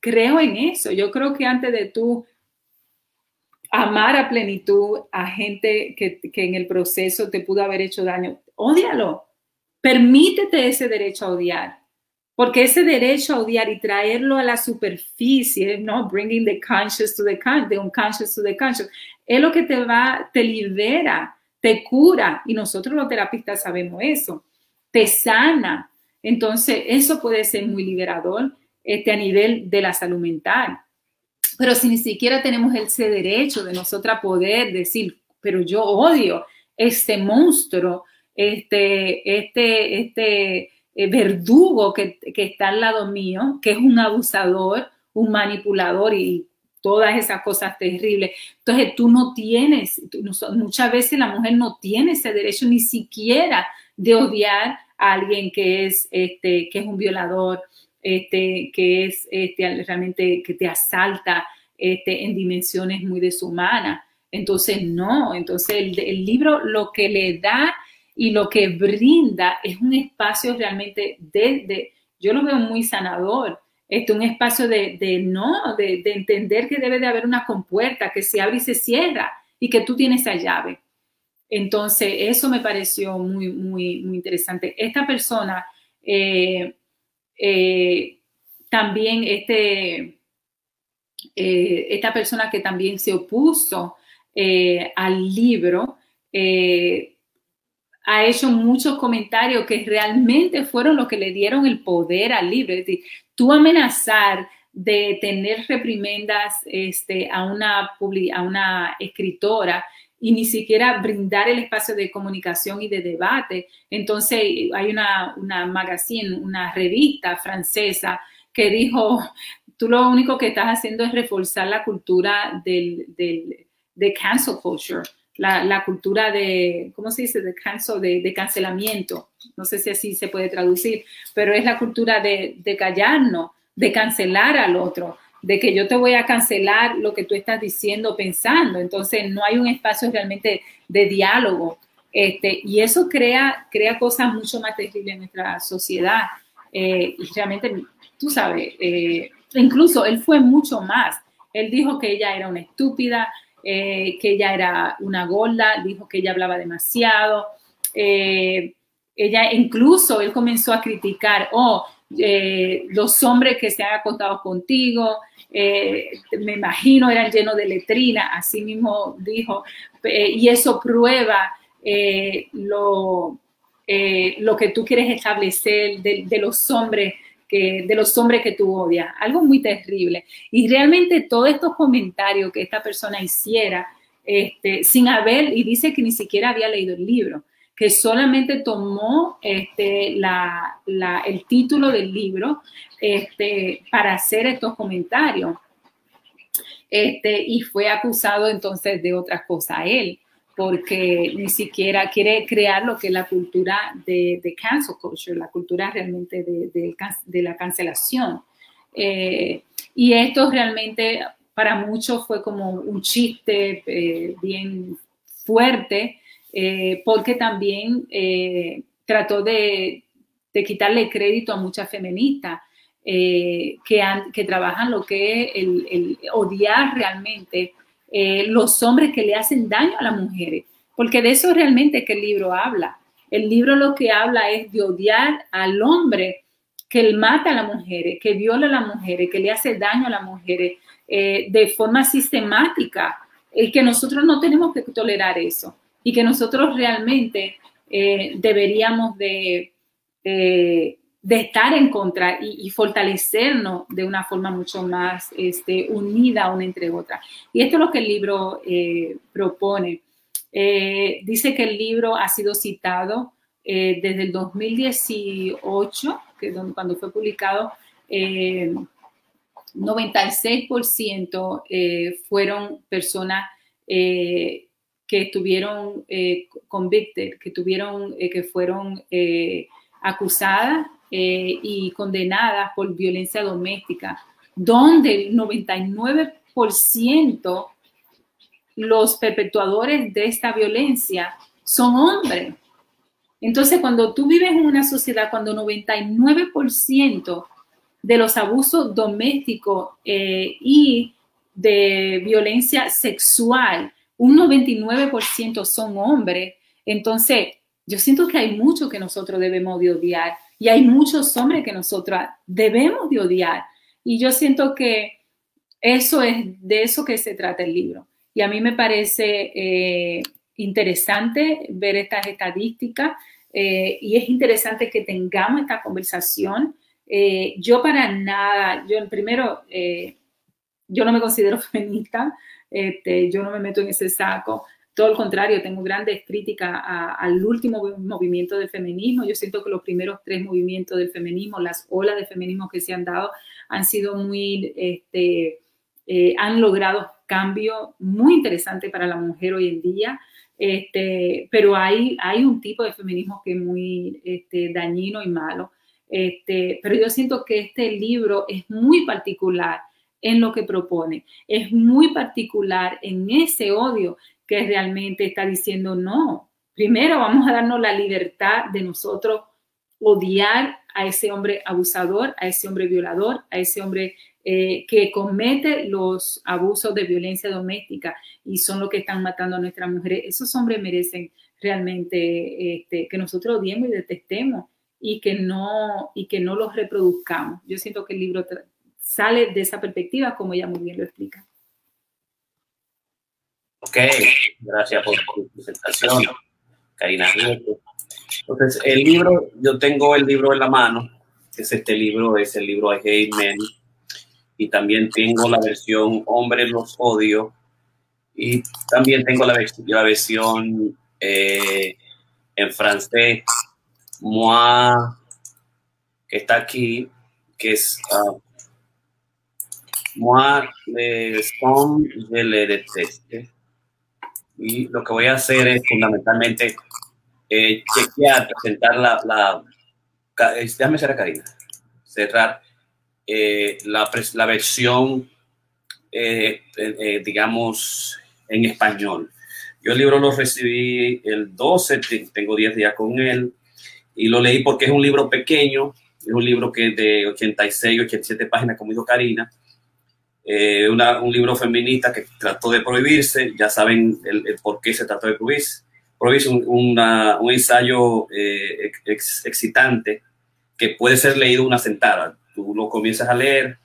creo en eso. Yo creo que antes de tú amar a plenitud a gente que, que en el proceso te pudo haber hecho daño, ódialo. Permítete ese derecho a odiar. Porque ese derecho a odiar y traerlo a la superficie, ¿no? Bringing the conscious to the conscious, the unconscious to the conscious, es lo que te va, te libera, te cura. Y nosotros los terapistas sabemos eso. Te sana. Entonces, eso puede ser muy liberador este, a nivel de la salud mental. Pero si ni siquiera tenemos ese derecho de nosotras poder decir, pero yo odio este monstruo, este, este, este eh, verdugo que, que está al lado mío, que es un abusador, un manipulador y todas esas cosas terribles. Entonces tú no tienes, muchas veces la mujer no tiene ese derecho ni siquiera de odiar a alguien que es, este, que es un violador, este, que es este, realmente que te asalta este, en dimensiones muy deshumanas. Entonces, no, entonces el, libro lo que le da y lo que brinda es un espacio realmente de, yo lo veo muy sanador, este, un espacio de, de no, de, de, entender que debe de haber una compuerta que se abre y se cierra y que tú tienes esa llave. Entonces, eso me pareció muy, muy, muy interesante. Esta persona eh, eh, también este, eh, esta persona que también se opuso al libro, ha hecho muchos comentarios que realmente fueron los que le dieron el poder al libro. Es tú amenazar de tener reprimendas este, a, una, a una escritora y ni siquiera brindar el espacio de comunicación y de debate. Entonces hay una, una magazine, una revista francesa que dijo, tú lo único que estás haciendo es reforzar la cultura del, del de cancel culture, la, la, cultura de, ¿cómo se dice? De cancel, de, de, cancelamiento. No sé si así se puede traducir, pero es la cultura de, de callarnos, de cancelar al otro de que yo te voy a cancelar lo que tú estás diciendo, pensando. Entonces, no hay un espacio realmente de diálogo. Este, y eso crea, crea cosas mucho más terribles en nuestra sociedad. Eh, y realmente, tú sabes, eh, incluso él fue mucho más. Él dijo que ella era una estúpida, eh, que ella era una gorda, dijo que ella hablaba demasiado. ella incluso, él comenzó a criticar, oh, los hombres que se han acostado contigo, eh, me imagino eran llenos de letrina, así mismo dijo, eh, y eso prueba eh, lo, lo que tú quieres establecer de, los hombres de los hombres que tú odias, algo muy terrible. Y realmente todos estos comentarios que esta persona hiciera, este, sin haber, y dice que ni siquiera había leído el libro, que solamente tomó este, la, el título del libro este, para hacer estos comentarios. Este, y fue acusado entonces de otra cosa a él, porque ni siquiera quiere crear lo que es la cultura de, cancel culture, la cultura realmente de, la cancelación. Eh, y esto realmente para muchos fue como un chiste eh, bien fuerte, eh, porque también trató de, quitarle crédito a muchas feministas que, trabajan lo que es el, odiar realmente los hombres que le hacen daño a las mujeres, porque de eso realmente que el libro habla. El libro lo que habla es de odiar al hombre que mata a las mujeres, que viola a las mujeres, que le hace daño a las mujeres de forma sistemática, y que nosotros no tenemos que tolerar eso. Y que nosotros realmente eh, deberíamos de, eh, de, estar en contra y, fortalecernos de una forma mucho más este, unida una entre otras. Y esto es lo que el libro eh, propone. dice que el libro ha sido citado desde el 2018, que cuando fue publicado, 96% fueron personas que estuvieron eh, convicted, que, tuvieron, eh, que fueron eh, acusadas eh, y condenadas por violencia doméstica, donde el 99% los perpetuadores de esta violencia son hombres. Entonces, cuando tú vives en una sociedad, cuando 99% de los abusos domésticos y de violencia sexual un 99% son hombres, entonces yo siento que hay mucho que nosotros debemos de odiar y hay muchos hombres que nosotros debemos de odiar. Y yo siento que eso es de eso que se trata el libro. Y a mí me parece eh, interesante ver estas estadísticas eh, y es interesante que tengamos esta conversación. Eh, yo para nada, yo primero, yo no me considero *laughs* feminista, este, yo no me meto en ese saco. Todo lo contrario, tengo grandes críticas al último movimiento del feminismo. Yo siento que los primeros tres movimientos del feminismo, las olas de feminismo que se han dado, han sido muy, este, eh, han logrado cambios muy interesantes para la mujer hoy en día. Este, pero hay, hay un tipo de feminismo que es muy este, dañino y malo. Este, pero yo siento que este libro es muy particular en lo que propone. Es muy particular en ese odio que realmente está diciendo no. Primero vamos a darnos la libertad de nosotros odiar a ese hombre abusador, a ese hombre violador, a ese hombre eh, que comete los abusos de violencia doméstica y son los que están matando a nuestras mujeres. Esos hombres merecen realmente este, que nosotros odiemos y detestemos y que no y que no los reproduzcamos. Yo siento que el libro sale de esa perspectiva, como ella muy bien lo explica. Ok, gracias por tu presentación, Karina. Entonces, el libro, yo tengo el libro en la mano, es este libro, es el libro I Hate Men, y también tengo la versión Hombres los odio, y también tengo la, versión eh, en francés, Moi, que está aquí, que es uh, Moi, les je le deteste. Y lo que voy a hacer es fundamentalmente eh, chequear, presentar la, la déjame cerrar, Karina, cerrar eh, la, la, versión, eh, eh, digamos, en español. Yo el libro lo recibí el 12, tengo 10 días con él, y lo leí porque es un libro pequeño, es un libro que es de 86, 87 páginas, como dijo Karina, eh, un libro feminista que trató de prohibirse, ya saben el, por qué se trató de prohibirse. Prohibirse un, un ensayo eh, excitante que puede ser leído una sentada. Tú lo comienzas a leer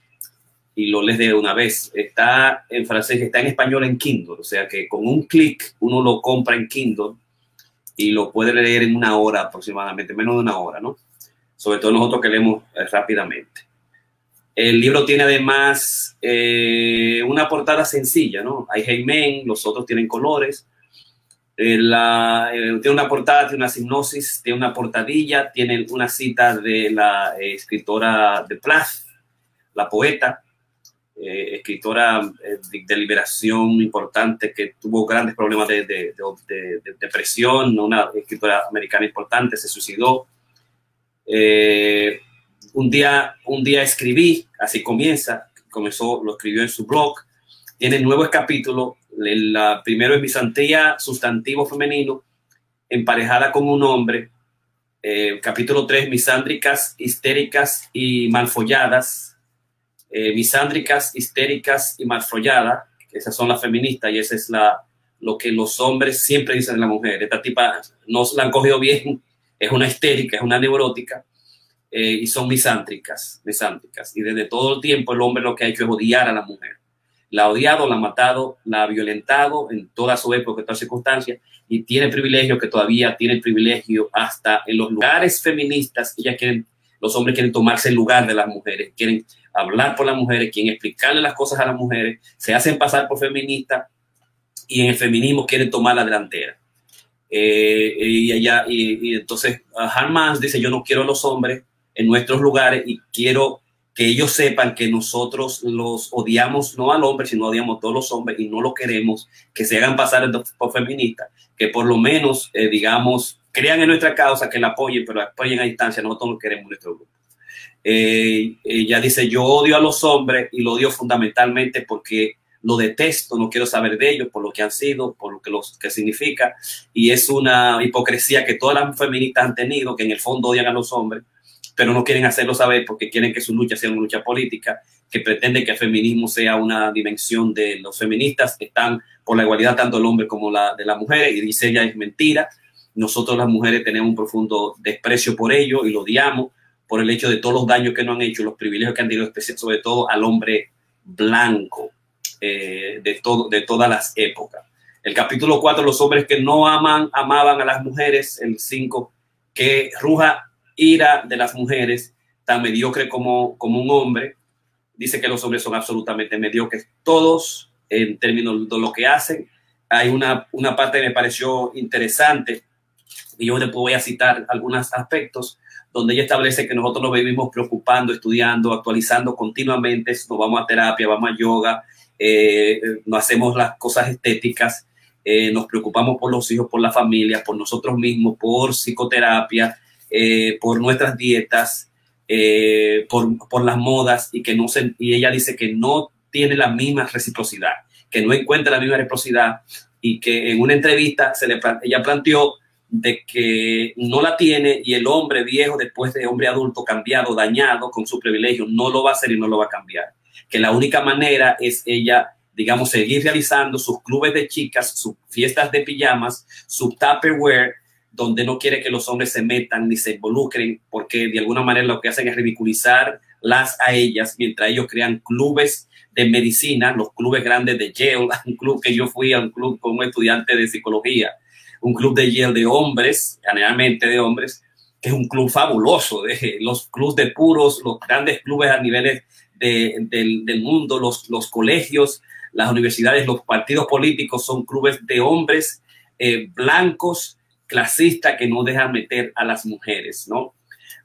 y lo lees de una vez. Está en francés, está en español en Kindle, o sea que con un clic uno lo compra en Kindle y lo puede leer en una hora aproximadamente, menos de una hora, ¿no? Sobre todo nosotros que leemos eh, rápidamente. El libro tiene además eh, una portada sencilla, ¿no? Hay Jaime, los otros tienen colores. Eh, la, eh, tiene una portada, tiene una sinopsis, tiene una portadilla, tiene una cita de la escritora de Plath, la poeta, escritora de, liberación importante que tuvo grandes problemas de, de, de depresión, una escritora americana importante, se suicidó un día, un día escribí, así comienza, comenzó, lo escribió en su blog, tiene nuevos capítulos, el primero es misantía sustantivo femenino, emparejada con un hombre, eh, capítulo 3, misándricas, histéricas y malfolladas, eh, misándricas, histéricas y malfolladas, esas son las feministas y esa es la, lo que los hombres siempre dicen de la mujer. Esta tipa no se la han cogido bien, es una histérica, es una neurótica, eh, y son misántricas, misántricas. Y desde todo el tiempo el hombre lo que ha hecho es odiar a la mujer. la ha odiado, la ha matado, la ha violentado en toda su época, en todas circunstancias, y tiene privilegio que todavía tiene privilegio hasta en los lugares feministas, ellas quieren, los hombres quieren tomarse el lugar de las mujeres, quieren hablar por las mujeres, quieren explicarle las cosas a las mujeres, se hacen pasar por feministas y en el feminismo quieren tomar la delantera. Eh, y, allá, y, entonces Harman dice, yo no quiero a los hombres en nuestros lugares y quiero que ellos sepan que nosotros los odiamos, no al hombre, sino odiamos a todos los hombres y no lo queremos, que se hagan pasar por feministas, que por lo menos, eh, digamos, crean en nuestra causa, que la apoyen, pero apoyen a distancia, nosotros lo queremos nuestro grupo. Eh, ella dice, yo odio a los hombres y lo odio fundamentalmente porque lo detesto, no quiero saber de ellos por lo que han sido, por lo que, los, que significa, y es una hipocresía que todas las feministas han tenido, que en el fondo odian a los hombres, pero no quieren hacerlo saber porque quieren que su lucha sea una lucha política, que pretende que el feminismo sea una dimensión de los feministas que están por la igualdad tanto del hombre como la de las mujeres, y dice ella es mentira. Nosotros las mujeres tenemos un profundo desprecio por ello y lo odiamos por el hecho de todos los daños que nos han hecho, los privilegios que han tenido, sobre todo al hombre blanco eh, de, todo, de todas las épocas. El capítulo 4, los hombres que no aman, amaban a las mujeres. El 5, que ruja ira de las mujeres, tan mediocre como, como un hombre. Dice que los hombres son absolutamente mediocres, todos en términos de lo que hacen. Hay una, una parte que me pareció interesante y yo después voy a citar algunos aspectos donde ella establece que nosotros nos vivimos preocupando, estudiando, actualizando continuamente, nos vamos a terapia, vamos a yoga, eh, no hacemos las cosas estéticas, eh, nos preocupamos por los hijos, por la familia, por nosotros mismos, por psicoterapia, eh, por nuestras dietas, eh, por, por, las modas y que no se, y ella dice que no tiene la misma reciprocidad, que no encuentra la misma reciprocidad y que en una entrevista se le, ella planteó de que no la tiene y el hombre viejo después de hombre adulto cambiado, dañado con su privilegio, no lo va a hacer y no lo va a cambiar. Que la única manera es ella, digamos, seguir realizando sus clubes de chicas, sus fiestas de pijamas, su tupperware, donde no quiere que los hombres se metan ni se involucren, porque de alguna manera lo que hacen es ridiculizarlas a ellas, mientras ellos crean clubes de medicina, los clubes grandes de Yale, *laughs* un club que yo fui a un club como estudiante de psicología, un club de Yale de hombres, generalmente de hombres, que es un club fabuloso, *laughs* los clubes de puros, los grandes clubes a niveles de, del, mundo, los, los colegios, las universidades, los partidos políticos son clubes de hombres eh, blancos, clasista que no deja meter a las mujeres, ¿no?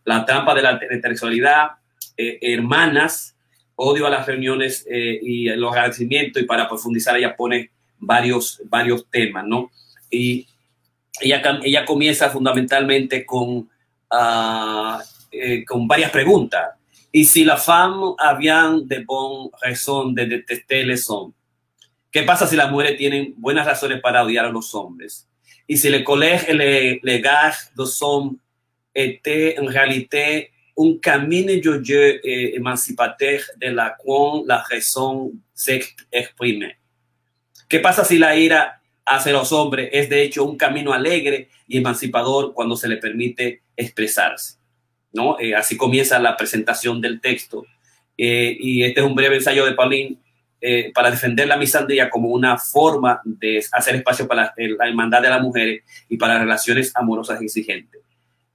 La trampa de la heterosexualidad, eh, hermanas, odio a las reuniones eh, y los agradecimientos, y para profundizar ella pone varios, varios temas, ¿no? Y ella, ella comienza fundamentalmente con, uh, eh, con varias preguntas. Y si la femme habían de bon raison de detester les ¿qué pasa si las mujeres tienen buenas razones para odiar a los hombres? Y si le collège le, le gars de son était en réalité un camino joyeux et émancipateur de la cual la raison s'exprime. ¿Qué pasa si la ira hacia los hombres es de hecho un camino alegre y emancipador cuando se le permite expresarse? ¿no? Eh, así comienza la presentación del texto. Eh, y este es un breve ensayo de Pauline eh, para defender la misandría como una forma de hacer espacio para la hermandad de las mujeres y para relaciones amorosas exigentes.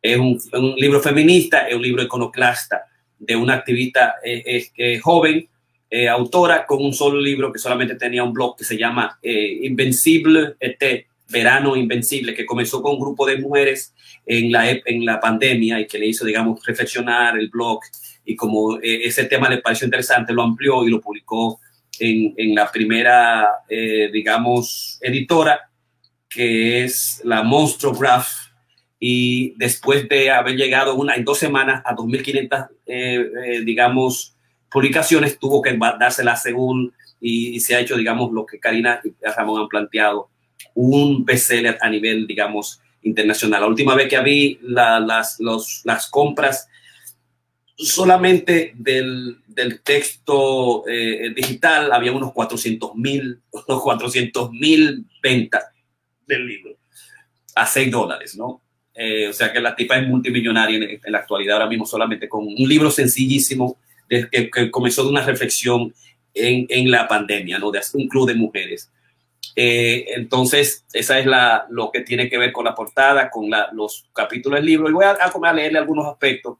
Es un, libro feminista, es un libro iconoclasta de una activista eh, joven, eh, autora, con un solo libro que solamente tenía un blog que se llama Invencible ET, Verano Invencible, que comenzó con un grupo de mujeres en la, en la pandemia y que le hizo, digamos, reflexionar el blog y como ese tema le pareció interesante, lo amplió y lo publicó en, la primera, eh, digamos, editora, que es la Monstrograph, y después de haber llegado una, en dos semanas a 2.500, eh, eh, digamos, publicaciones, tuvo que dársela según, y, se ha hecho, digamos, lo que Karina y Ramón han planteado, un bestseller a nivel, digamos, internacional. La última vez que vi las, las compras solamente del, del texto eh, digital había unos 400 mil, unos 400 mil ventas del libro a 6 dólares, ¿no? Eh, o sea que la tipa es multimillonaria en, la actualidad ahora mismo solamente con un libro sencillísimo que, que, comenzó de una reflexión en, en la pandemia, ¿no? De un club de mujeres. Eh, entonces, esa es la, lo que tiene que ver con la portada, con la, los capítulos del libro. Y voy a, a, leerle algunos aspectos.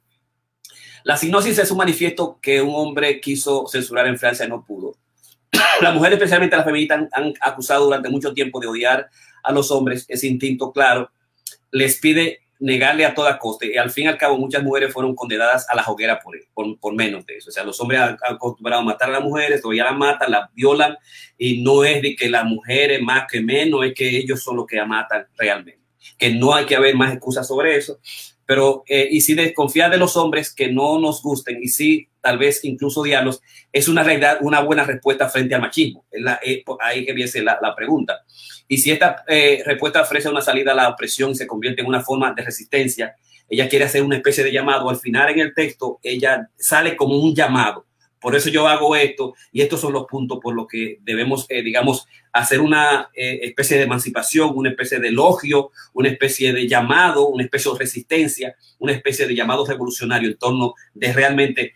La signosis es un manifiesto que un hombre quiso censurar en Francia y no pudo. *clears throat* Las mujeres, especialmente las feministas, han, han acusado durante mucho tiempo de odiar a los hombres. Ese instinto claro les pide negarle a toda costa. Y al fin y al cabo, muchas mujeres fueron condenadas a la hoguera por, por, por menos de eso. O sea, los hombres han acostumbrado a matar a las mujeres, todavía las matan, las violan, y no es de que las mujeres más que menos, es que ellos son los que la matan realmente. Que no hay que haber más excusas sobre eso. Pero, eh, y si desconfiar de los hombres que no nos gusten, y si tal vez incluso odiarlos, es una realidad, una buena respuesta frente al machismo. Eh, ahí que viene la, la pregunta. Y si esta eh, respuesta ofrece una salida a la opresión y se convierte en una forma de resistencia, ella quiere hacer una especie de llamado. Al final en el texto, ella sale como un llamado. Por eso yo hago esto y estos son los puntos por los que debemos, eh, digamos, hacer una eh, especie de emancipación, una especie de elogio, una especie de llamado, una especie de resistencia, una especie de llamado revolucionario en torno de realmente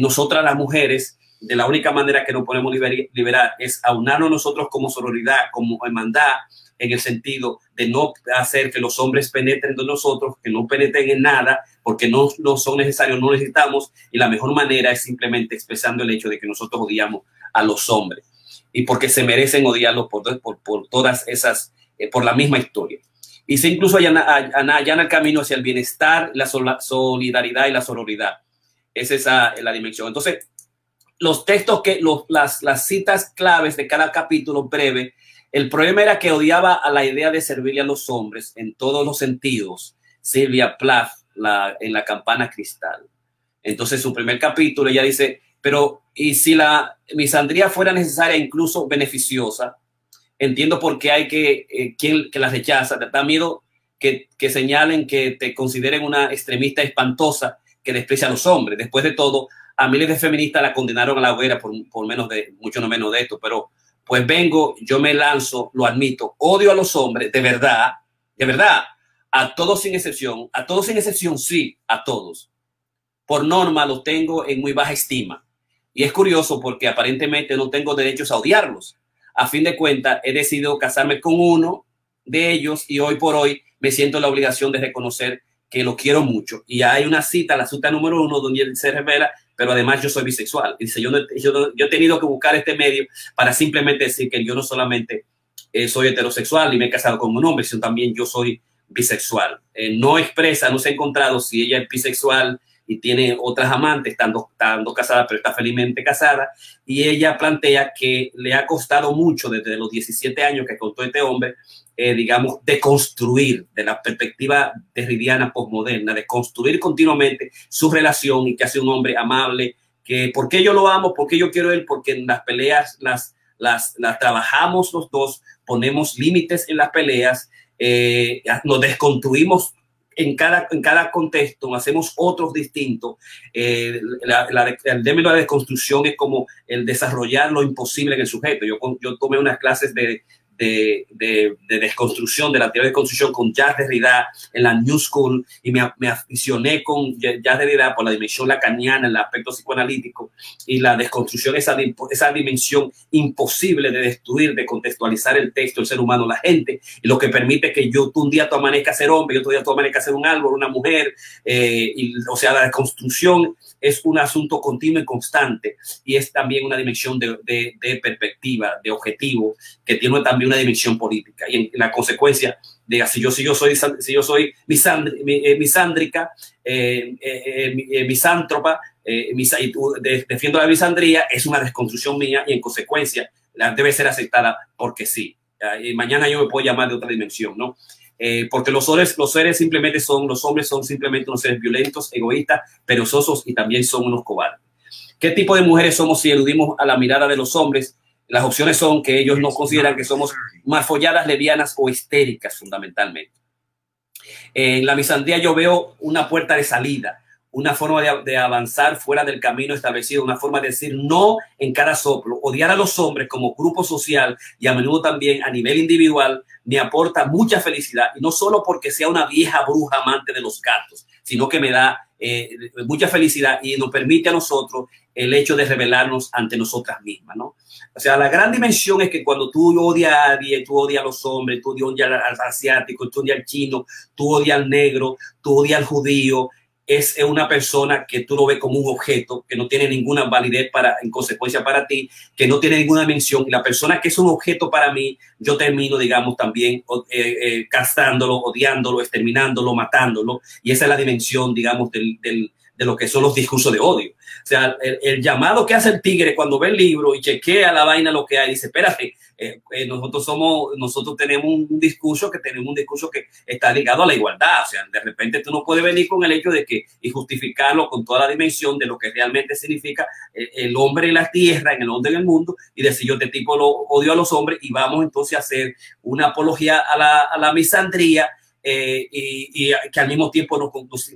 nosotras las mujeres de la única manera que nos podemos liberar es aunarnos nosotros como sororidad, como hermandad, en el sentido de no hacer que los hombres penetren de nosotros, que no penetren en nada, porque no, no son necesarios, no necesitamos, y la mejor manera es simplemente expresando el hecho de que nosotros odiamos a los hombres, y porque se merecen odiarlos por, por, por todas esas, eh, por la misma historia. Y se incluso allana, el camino hacia el bienestar, la solidaridad y la sororidad. Es esa, la dimensión. Entonces, los textos que, los, las, las citas claves de cada capítulo breve, el problema era que odiaba a la idea de servirle a los hombres en todos los sentidos. Silvia Plath la, en la campana cristal. Entonces, su primer capítulo, ella dice, pero ¿y si la misandría fuera necesaria, incluso beneficiosa? Entiendo por qué hay que, eh, quien que la rechaza. Te da miedo que, que señalen que te consideren una extremista espantosa que desprecia a los hombres. Después de todo, a miles de feministas la condenaron a la hoguera por, por menos de, mucho no menos de esto, pero pues vengo, yo me lanzo, lo admito, odio a los hombres, de verdad, de verdad, a todos sin excepción, a todos sin excepción, sí, a todos. Por norma los tengo en muy baja estima. Y es curioso porque aparentemente no tengo derechos a odiarlos. A fin de cuentas, he decidido casarme con uno de ellos y hoy por hoy me siento la obligación de reconocer que lo quiero mucho. Y hay una cita, la cita número uno, donde él se revela pero además yo soy bisexual. Dice, yo, yo, he tenido que buscar este medio para simplemente decir que yo no solamente eh, soy heterosexual y me he casado con un hombre, sino también yo soy bisexual. Eh, no expresa, no se ha encontrado si ella es bisexual y tiene otras amantes, estando, estando casada, pero está felizmente casada. Y ella plantea que le ha costado mucho desde los 17 años que contó este hombre eh, digamos, de construir de la perspectiva derridiana postmoderna, de construir continuamente su relación y que hace un hombre amable, que por qué yo lo amo, por qué yo quiero él, porque en las peleas las, las, trabajamos los dos, ponemos límites en las peleas, eh, nos desconstruimos en cada, en cada contexto, hacemos otros distintos. Eh, la, la, el término de desconstrucción es como el desarrollar lo imposible en el sujeto. Yo, yo tomé unas clases de, de, de, de, desconstrucción, de la teoría de construcción con Jacques Derrida en la New School y me, me aficioné con Jacques Derrida por la dimensión lacaniana, el aspecto psicoanalítico y la desconstrucción, esa, esa dimensión imposible de destruir, de contextualizar el texto, el ser humano, la gente, y lo que permite que yo tú un día tú amanezcas ser hombre y otro día tú amanezcas ser un árbol, una mujer, eh, y, o sea, la desconstrucción es un asunto continuo y constante y es también una dimensión de, de, de perspectiva, de objetivo, que tiene también una dimensión política. Y en, la consecuencia, de si yo, si yo soy, si yo soy eh, misándrica, eh, eh, misántropa, y defiendo la misandría, es una desconstrucción mía y en consecuencia debe ser aceptada porque sí. Y mañana yo me puedo llamar de otra dimensión, ¿no? Porque los seres, los seres simplemente son, los hombres son simplemente unos seres violentos, egoístas, perezosos y también son unos cobardes. ¿Qué tipo de mujeres somos si eludimos a la mirada de los hombres las opciones son que ellos no consideran que somos más folladas, levianas o histéricas fundamentalmente. En la misandría yo veo una puerta de salida, una forma de, avanzar fuera del camino establecido, una forma de decir no en cada soplo. Odiar a los hombres como grupo social y a menudo también a nivel individual me aporta mucha felicidad. Y no solo porque sea una vieja bruja amante de los gatos, sino que me da eh, mucha felicidad y nos permite a nosotros el hecho de revelarnos ante nosotras mismas, ¿no? O sea, la gran dimensión es que cuando tú odias a alguien, tú odias a los hombres, tú odias al asiático, tú odias al chino, tú odias al negro, tú odias al judío, es una persona que tú lo ves como un objeto, que no tiene ninguna validez para, en consecuencia para ti, que no tiene ninguna dimensión. La persona que es un objeto para mí, yo termino, digamos, también eh, eh, castrándolo, odiándolo, exterminándolo, matándolo. Y esa es la dimensión, digamos, del, del, de lo que son los discursos de odio. O sea, el, llamado que hace el tigre cuando ve el libro y chequea la vaina lo que hay, dice, espérate, eh, eh, nosotros somos, nosotros tenemos un, discurso que tenemos un discurso que está ligado a la igualdad. O sea, de repente tú no puedes venir con el hecho de que y justificarlo con toda la dimensión de lo que realmente significa el, eh, el hombre en la tierra, en el hombre en mundo, y decir yo este tipo lo odio a los hombres y vamos entonces a hacer una apología a la, a la misandría eh, y, que al mismo tiempo nos,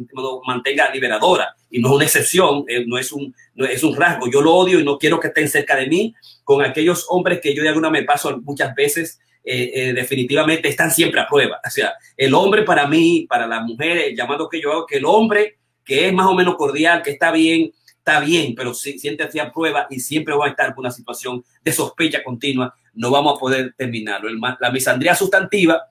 mantenga liberadora. Y no es una excepción, eh, no, es un, no es un rasgo. Yo lo odio y no quiero que estén cerca de mí con aquellos hombres que yo de alguna me paso muchas veces. Eh, definitivamente están siempre a prueba. O sea, el hombre para mí, para las mujeres, el llamado que yo hago, que el hombre que es más o menos cordial, que está bien, está bien, pero si siente a prueba y siempre va a estar con una situación de sospecha continua, no vamos a poder terminarlo. la misandría sustantiva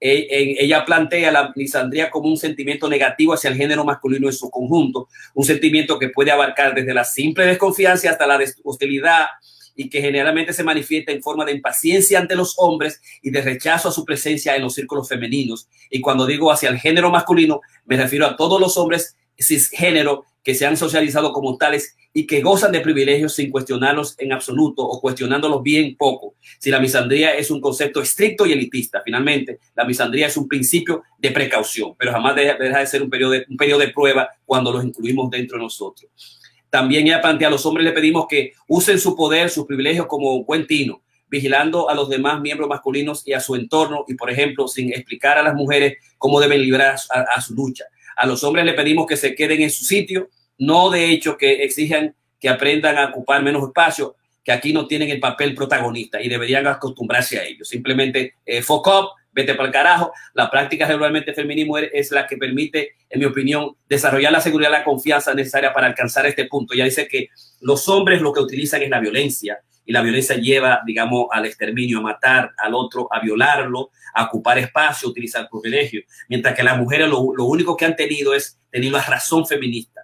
ella plantea la misandría como un sentimiento negativo hacia el género masculino en su conjunto, un sentimiento que puede abarcar desde la simple desconfianza hasta la hostilidad y que generalmente se manifiesta en forma de impaciencia ante los hombres y de rechazo a su presencia en los círculos femeninos. Y cuando digo hacia el género masculino, me refiero a todos los hombres cisgénero que se han socializado como tales y que gozan de privilegios sin cuestionarlos en absoluto o cuestionándolos bien poco. Si la misandría es un concepto estricto y elitista, finalmente, la misandría es un principio de precaución, pero jamás deja, de ser un periodo de, un periodo de prueba cuando los incluimos dentro de nosotros. También ella plantea a los hombres le pedimos que usen su poder, sus privilegios como buen tino, vigilando a los demás miembros masculinos y a su entorno y, por ejemplo, sin explicar a las mujeres cómo deben librar a su lucha. A los hombres le pedimos que se queden en su sitio, no de hecho que exijan que aprendan a ocupar menos espacio, que aquí no tienen el papel protagonista y deberían acostumbrarse a ello. Simplemente eh, up, vete para el carajo. La práctica regularmente feminismo es la que permite, en mi opinión, desarrollar la seguridad la confianza necesaria para alcanzar este punto. Ya dice que los hombres lo que utilizan es la violencia y la violencia lleva, digamos, al exterminio, a matar al otro, a violarlo, a ocupar espacio, a utilizar privilegios, mientras que las mujeres lo, lo único que han tenido es tener la razón feminista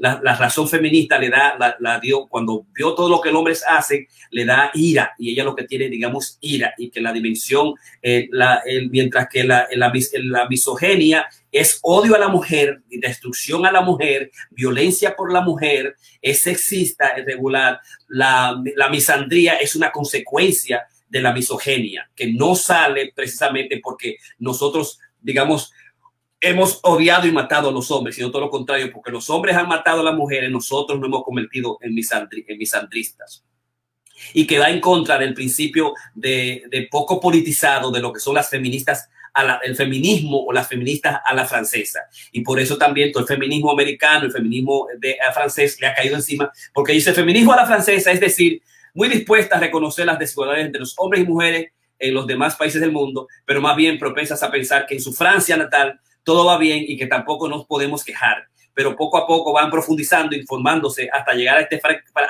la, razón feminista le da, la, dio, cuando vio todo lo que el hombre hace, le da ira y ella lo que tiene, digamos, ira y que la dimensión, eh, la, mientras que la, la, la misogenia es odio a la mujer, destrucción a la mujer, violencia por la mujer, es sexista, es regular. La, la misandría es una consecuencia de la misogenia, que no sale precisamente porque nosotros, digamos, hemos odiado y matado a los hombres, sino todo lo contrario, porque los hombres han matado a las mujeres, nosotros nos hemos convertido en, misandristas. Y que va en contra del principio de, poco politizado de lo que son las feministas, a el feminismo o las feministas a la francesa. Y por eso también todo el feminismo americano, el feminismo de, francés le ha caído encima, porque dice feminismo a la francesa, es decir, muy dispuesta a reconocer las desigualdades entre los hombres y mujeres en los demás países del mundo, pero más bien propensas a pensar que en su Francia natal todo va bien y que tampoco nos podemos quejar. Pero poco a poco van profundizando, informándose hasta llegar a este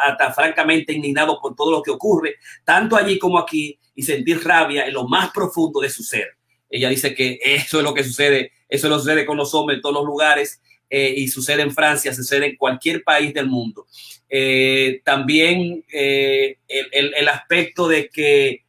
hasta francamente indignado por todo lo que ocurre, tanto allí como aquí, y sentir rabia en lo más profundo de su ser. Ella dice que eso es lo que sucede, eso es lo sucede con los hombres en todos los lugares eh, y sucede en Francia, sucede en cualquier país del mundo. Eh, también eh, el, el, aspecto de que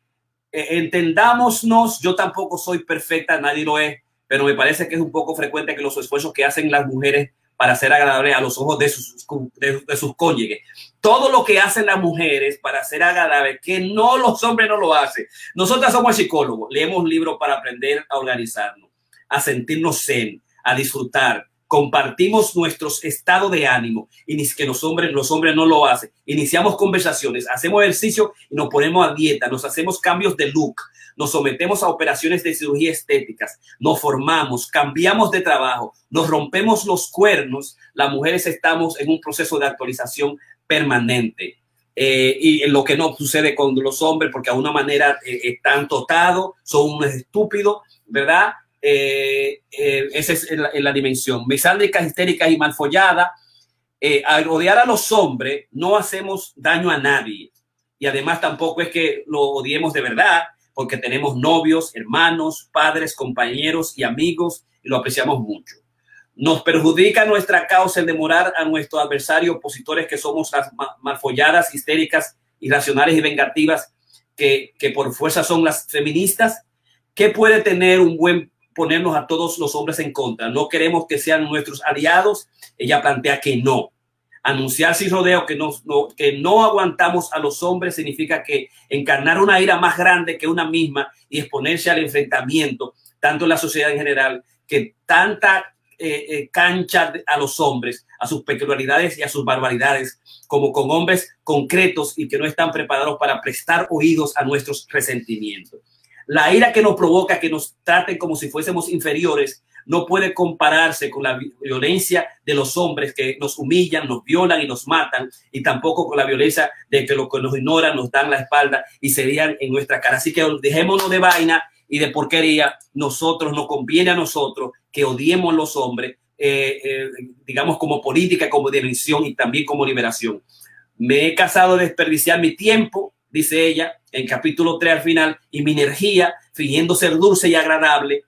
entendámonos, yo tampoco soy perfecta, nadie lo es, pero me parece que es un poco frecuente que los esfuerzos que hacen las mujeres para ser agradables a los ojos de sus, de, sus cónyuges. Todo lo que hacen las mujeres para ser agradables, que no los hombres no lo hacen. Nosotras somos psicólogos, leemos libros para aprender a organizarnos, a sentirnos zen, a disfrutar, compartimos nuestros estados de ánimo y ni que los hombres, los hombres no lo hacen. Iniciamos conversaciones, hacemos ejercicio y nos ponemos a dieta, nos hacemos cambios de look, nos sometemos a operaciones de cirugía estéticas, nos formamos, cambiamos de trabajo, nos rompemos los cuernos, las mujeres estamos en un proceso de actualización permanente. Eh, y lo que no sucede con los hombres, porque a una manera eh, están totados, son unos estúpidos, ¿verdad? Eh, eh, esa es la, la, dimensión. Misándricas, histéricas y malfolladas. Eh, al odiar a los hombres, no hacemos daño a nadie. Y además tampoco es que lo odiemos de verdad, porque tenemos novios, hermanos, padres, compañeros y amigos y lo apreciamos mucho. Nos perjudica nuestra causa el demorar a nuestro adversario opositores que somos las malfolladas, histéricas, irracionales y vengativas que, que por fuerza son las feministas. ¿Qué puede tener un buen ponernos a todos los hombres en contra? No queremos que sean nuestros aliados. Ella plantea que no. Anunciar sin rodeo que no, que no aguantamos a los hombres significa que encarnar una ira más grande que una misma y exponerse al enfrentamiento, tanto en la sociedad en general, que tanta eh, eh, cancha a los hombres, a sus peculiaridades y a sus barbaridades, como con hombres concretos y que no están preparados para prestar oídos a nuestros resentimientos. La ira que nos provoca que nos traten como si fuésemos inferiores no puede compararse con la violencia de los hombres que nos humillan, nos violan y nos matan, y tampoco con la violencia de que los que nos ignoran nos dan la espalda y serían en nuestra cara. Así que dejémonos de vaina y de porquería. Nosotros nos conviene a nosotros que odiemos a los hombres, eh, eh, digamos, como política, como dimensión y también como liberación. Me he casado de desperdiciar mi tiempo, dice ella, en capítulo 3 al final, y mi energía, fingiendo ser dulce y agradable,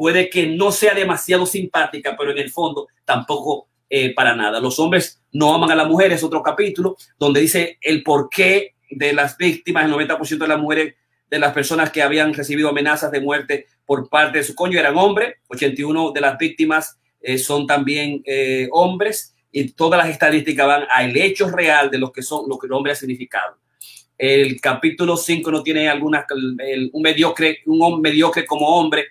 puede que no sea demasiado simpática, pero en el fondo tampoco eh, para nada. Los hombres no aman a la mujer, es otro capítulo, donde dice el porqué de las víctimas, el 90% de las mujeres, de las personas que habían recibido amenazas de muerte por parte de su coño eran hombres, 81 de las víctimas eh, son también eh, hombres y todas las estadísticas van al hecho real de lo que son lo que el hombre ha significado. El capítulo 5 no tiene algunas un mediocre un mediocre como hombre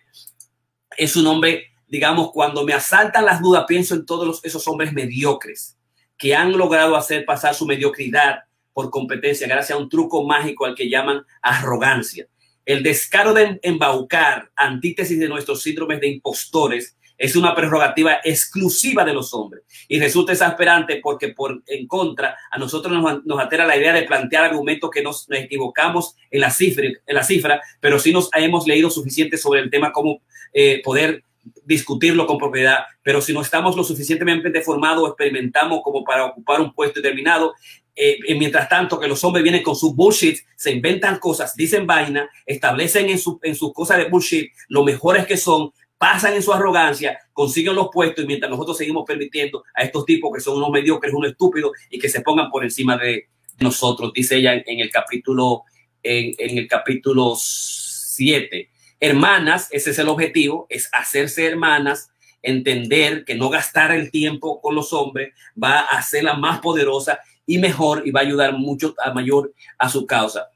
es un hombre digamos cuando me asaltan las dudas pienso en todos esos hombres mediocres que han logrado hacer pasar su mediocridad por competencia gracias a un truco mágico al que llaman arrogancia. El descaro de embaucar, antítesis de nuestros síndromes de impostores, es una prerrogativa exclusiva de los hombres. Y resulta exasperante porque por en contra a nosotros nos, nos altera la idea de plantear argumentos que nos, nos, equivocamos en la cifra, en la cifra, pero sí nos hemos leído suficiente sobre el tema como eh, poder discutirlo con propiedad, pero si no estamos lo suficientemente formados o experimentamos como para ocupar un puesto determinado, eh, mientras tanto que los hombres vienen con su bullshit, se inventan cosas, dicen vaina, establecen en, su, en sus cosas de bullshit lo mejores que son, pasan en su arrogancia, consiguen los puestos y mientras nosotros seguimos permitiendo a estos tipos que son unos mediocres, unos estúpidos y que se pongan por encima de nosotros, dice ella en, el capítulo en, el capítulo 7. Hermanas, ese es el objetivo, es hacerse hermanas entender que no gastar el tiempo con los hombres va a hacerla más poderosa y mejor y va a ayudar mucho a mayor a su causa.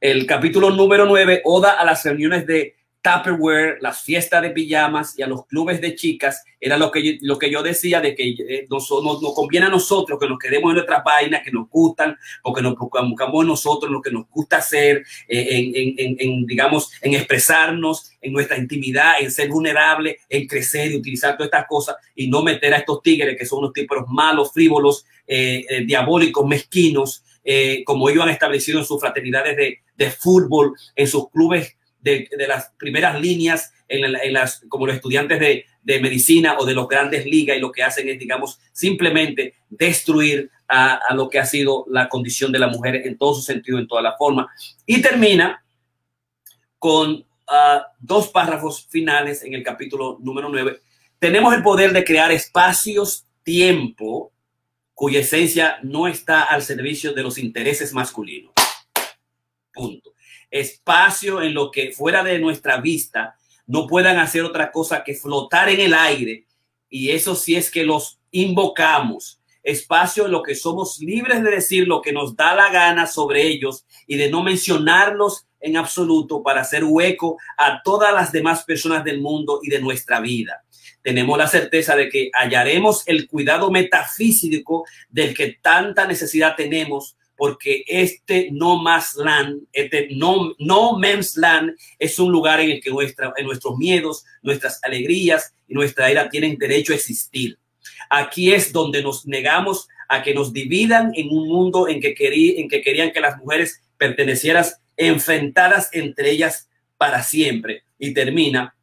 El capítulo número 9, Oda a las reuniones de Tupperware, las fiestas de pijamas y a los clubes de chicas, era lo que yo, lo que yo decía de que eh, nos, nos, nos, conviene a nosotros que nos quedemos en nuestras vainas que nos gustan o que nos buscamos nosotros lo que nos gusta hacer, eh, en, en, en, digamos, en expresarnos, en nuestra intimidad, en ser vulnerable, en crecer y utilizar todas estas cosas y no meter a estos tigres que son unos tipos malos, frívolos, eh, eh, diabólicos, mezquinos, eh, como ellos han establecido en sus fraternidades de, de fútbol, en sus clubes de, las primeras líneas, en, las, como los estudiantes de, de, medicina o de los grandes ligas, y lo que hacen es, digamos, simplemente destruir a, lo que ha sido la condición de la mujer en todo su sentido, en toda la forma. Y termina con uh, dos párrafos finales en el capítulo número 9. Tenemos el poder de crear espacios, tiempo, cuya esencia no está al servicio de los intereses masculinos. Punto espacio en lo que fuera de nuestra vista no puedan hacer otra cosa que flotar en el aire. Y eso sí es que los invocamos. Espacio en lo que somos libres de decir lo que nos da la gana sobre ellos y de no mencionarlos en absoluto para hacer hueco a todas las demás personas del mundo y de nuestra vida. Tenemos la certeza de que hallaremos el cuidado metafísico del que tanta necesidad tenemos porque este no más land, este no, no men's land es un lugar en el que nuestra, en nuestros miedos, nuestras alegrías y nuestra ira tienen derecho a existir. Aquí es donde nos negamos a que nos dividan en un mundo en que, querí, en que querían que las mujeres pertenecieran enfrentadas entre ellas para siempre. Y termina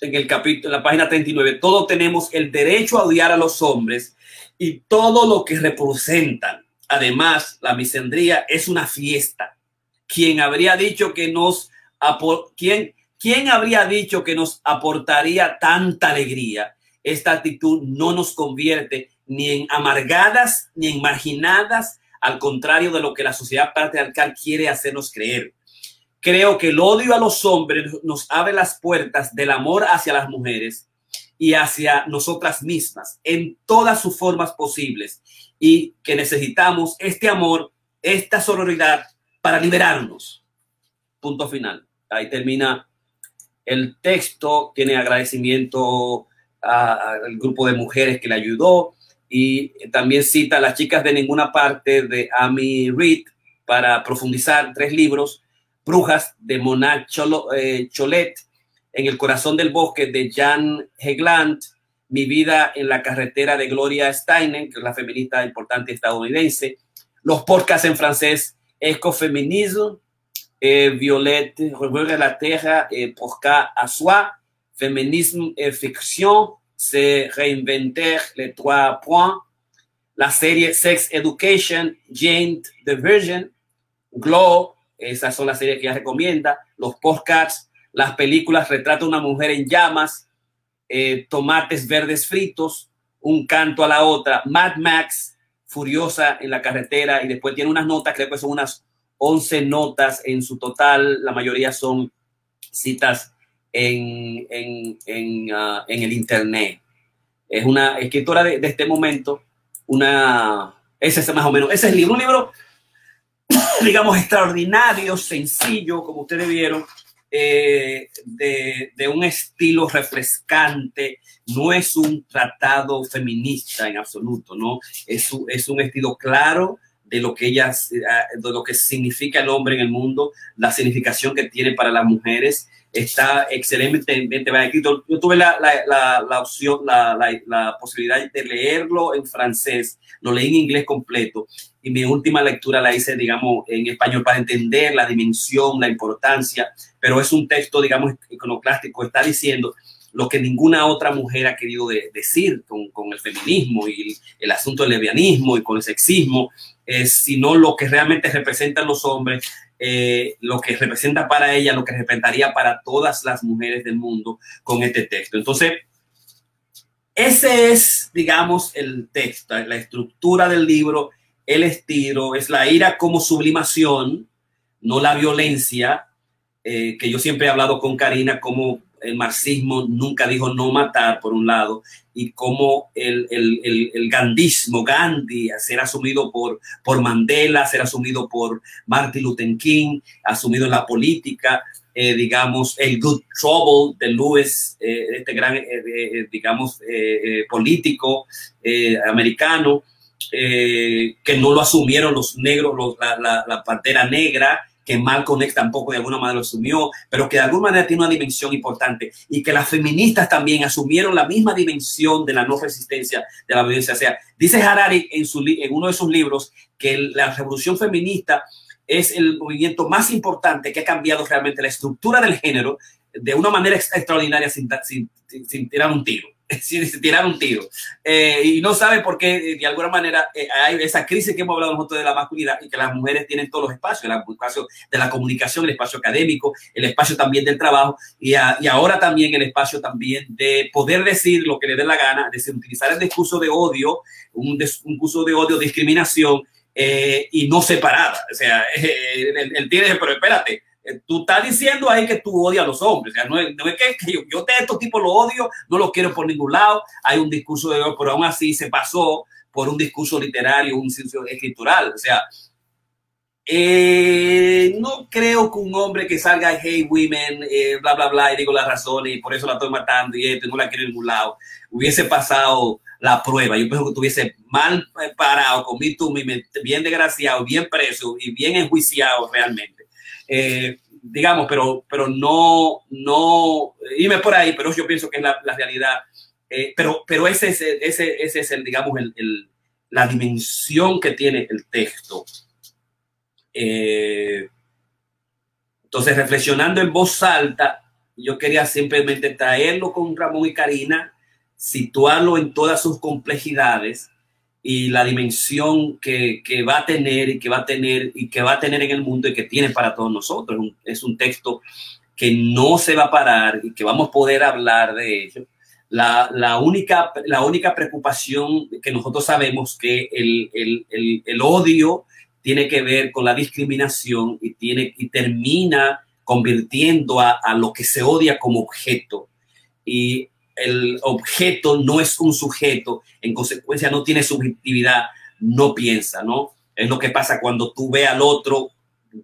en el capítulo, en la página 39, todos tenemos el derecho a odiar a los hombres y todo lo que representan. Además, la misendría es una fiesta. ¿Quién habría dicho que nos quién, quién habría dicho que nos aportaría tanta alegría? Esta actitud no nos convierte ni en amargadas ni en marginadas, al contrario de lo que la sociedad patriarcal quiere hacernos creer. Creo que el odio a los hombres nos abre las puertas del amor hacia las mujeres y hacia nosotras mismas en todas sus formas posibles y que necesitamos este amor, esta sororidad para liberarnos. Punto final. Ahí termina el texto, tiene agradecimiento al grupo de mujeres que le ayudó y también cita a las chicas de ninguna parte de Amy Reed para profundizar tres libros Brujas de Mona eh, Cholet, En el corazón del bosque de Jan Hegland, Mi vida en la carretera de Gloria Steinem, que es la feminista importante estadounidense, los podcasts en francés, Ecofeminisme, eh, Violette, Revuelve la Tierra, eh, Porca à Soi, Féminisme et Fiction, Se Reinventer les Trois Points, la serie Sex Education, Jane the Virgin, Glow, esas son las series que ella recomienda. Los podcasts, las películas Retrata una mujer en llamas, eh, Tomates verdes fritos, Un canto a la otra, Mad Max, Furiosa en la carretera, y después tiene unas notas, creo que son unas 11 notas en su total, la mayoría son citas en, en, ah, el Internet. Es una escritora de, este momento, una, ese es más o menos, ese es el libro, un libro *coughs* digamos, extraordinario, sencillo, como ustedes vieron, eh, de, un estilo refrescante, no es un tratado feminista en absoluto, ¿no? Es, es un estilo claro de lo que ellas, eh, de lo que significa el hombre en el mundo, la significación que tiene para las mujeres, está excelentemente bien escrito. Yo tuve la, la, la, opción, la, posibilidad de leerlo en francés, lo leí en inglés completo y mi última lectura la hice, digamos, en español para entender la dimensión, la importancia, pero es un texto, digamos, iconoclástico, está diciendo lo que ninguna otra mujer ha querido decir con, con, el feminismo y el, asunto del lesbianismo y con el sexismo, es sino lo que realmente representan los hombres eh, lo que representa para ella, lo que representaría para todas las mujeres del mundo con este texto. Entonces, ese es, digamos, el texto, la estructura del libro, el estilo, es la ira como sublimación, no la violencia, eh, que yo siempre he hablado con Karina como el marxismo nunca dijo no matar, por un lado, y cómo el, el, el, gandismo, Gandhi, ser asumido por, por Mandela, ser asumido por Martin Luther King, asumido en la política, eh, digamos, el Good Trouble de Lewis, eh, este gran, eh, digamos, político americano, que no lo asumieron los negros, la, la, pantera negra, que Malcolm tampoco de alguna manera lo asumió, pero que de alguna manera tiene una dimensión importante y que las feministas también asumieron la misma dimensión de la no resistencia de la violencia. O sea, dice Harari en, su, en uno de sus libros que la revolución feminista es el movimiento más importante que ha cambiado realmente la estructura del género de una manera extraordinaria sin tirar un tiro *laughs* si tirar un tiro. Eh, y no sabe por qué, de alguna manera, eh, hay esa crisis que hemos hablado nosotros de la masculinidad y que las mujeres tienen todos los espacios, el espacio de la comunicación, el espacio académico, el espacio también del trabajo y, y ahora también el espacio también de poder decir lo que le dé la gana, de utilizar el discurso de odio, un, discurso de odio, discriminación eh, y no separada. O sea, *laughs* el, el, tiene, pero espérate, eh, tú estás diciendo ahí que tú odias a los hombres. O sea, no, es, que, yo, de estos tipos lo odio, no los quiero por ningún lado. Hay un discurso de odio, pero aún así se pasó por un discurso literario, un discurso escritural. O sea, eh, no creo que un hombre que salga, hey, women, eh, bla, bla, bla, y digo las razones, y por eso la estoy matando y esto, no la quiero en ningún lado, hubiese pasado la prueba. Yo pienso que estuviese mal parado, con mi bien desgraciado, bien preso y bien enjuiciado realmente. Eh, digamos, pero, pero no, no irme por ahí, pero yo pienso que es la, realidad. Eh, pero, pero ese es, ese, ese es el, digamos, el, la dimensión que tiene el texto. Eh, entonces, reflexionando en voz alta, yo quería simplemente traerlo con Ramón y Karina, situarlo en todas sus complejidades y la dimensión que, que, va a tener y que va a tener y que va a tener en el mundo y que tiene para todos nosotros. Es un, es un texto que no se va a parar y que vamos a poder hablar de ello. La, la, única, la única preocupación que nosotros sabemos que el, el, el, el, odio tiene que ver con la discriminación y, tiene, y termina convirtiendo a, a lo que se odia como objeto. Y el objeto no es un sujeto, en consecuencia no tiene subjetividad, no piensa, ¿no? Es lo que pasa cuando tú ves al otro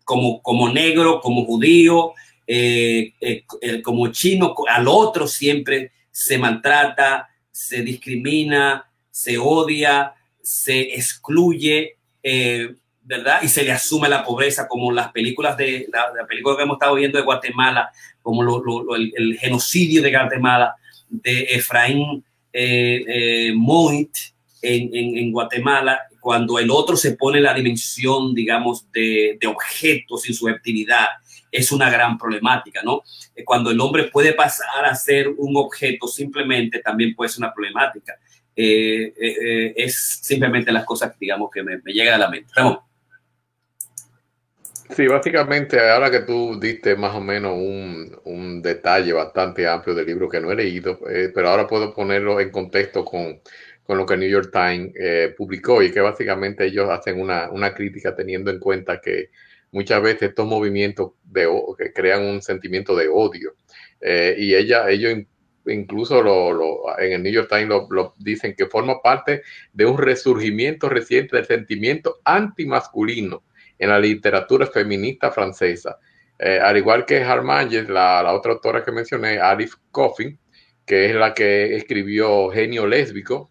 como, como negro, como judío, eh, eh, como chino, al otro siempre se maltrata, se discrimina, se odia, se excluye, eh, ¿verdad? Y se le asume la pobreza, como las películas de la, la película que hemos estado viendo de Guatemala, como lo, lo, el, genocidio de Guatemala, de Efraín eh, eh, Moit en, en, Guatemala, cuando el otro se pone la dimensión, digamos, de, de objeto sin su actividad, es una gran problemática, ¿no? Cuando el hombre puede pasar a ser un objeto simplemente, también puede ser una problemática. Eh, eh, es simplemente las cosas, digamos, que me, me llegan a la mente. Ramón. Sí, básicamente, ahora que tú diste más o menos un, un, detalle bastante amplio del libro que no he leído, eh, pero ahora puedo ponerlo en contexto con, con lo que New York Times eh, publicó y que básicamente ellos hacen una, una, crítica teniendo en cuenta que muchas veces estos movimientos de, que crean un sentimiento de odio eh, y ella, ellos incluso lo, lo, en el New York Times lo, lo, dicen que forma parte de un resurgimiento reciente del sentimiento antimasculino en la literatura feminista francesa. Eh, al igual que Harmanger, la, la, otra autora que mencioné, Arif Coffin, que es la que escribió Genio Lésbico,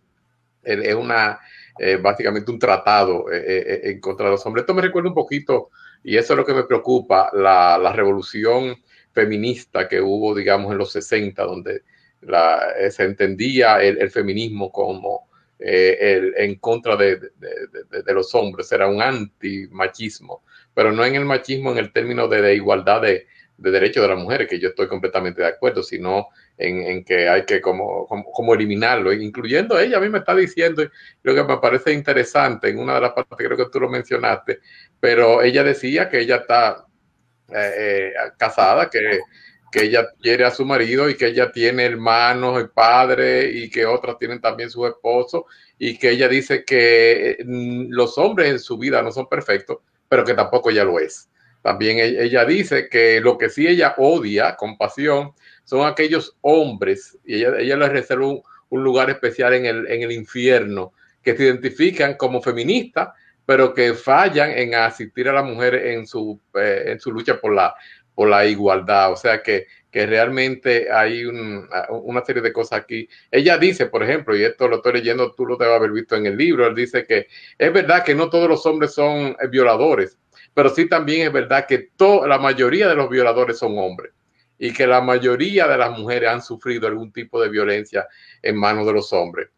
es una, eh, básicamente un tratado eh, eh, en contra de los hombres. Esto me recuerda un poquito, y eso es lo que me preocupa, la, la revolución feminista que hubo, digamos, en los 60, donde la, eh, se entendía el, el feminismo como eh, el, en contra de, de, los hombres, era un antimachismo, pero no en el machismo en el término de, igualdad de, derechos de las mujeres, que yo estoy completamente de acuerdo, sino en, en que hay que como, como, como, eliminarlo, incluyendo ella, a mí me está diciendo, lo que me parece interesante, en una de las partes, creo que tú lo mencionaste, pero ella decía que ella está eh, eh, casada, que que ella quiere a su marido y que ella tiene hermanos y padres y que otras tienen también su esposo y que ella dice que mm, los hombres en su vida no son perfectos, pero que tampoco ella lo es. También e-, ella dice que lo que sí ella odia con pasión son aquellos hombres, y ella, ella les reserva un, un lugar especial en el, en el infierno, que se identifican como feministas, pero que fallan en asistir a la mujer en su, eh, en su lucha por la, por la igualdad. O sea que, que realmente hay un, una serie de cosas aquí. Ella dice, por ejemplo, y esto lo estoy leyendo, tú lo debes haber visto en el libro, él dice que es verdad que no todos los hombres son violadores, pero sí también es verdad que la mayoría de los violadores son hombres y que la mayoría de las mujeres han sufrido algún tipo de violencia en manos de los hombres.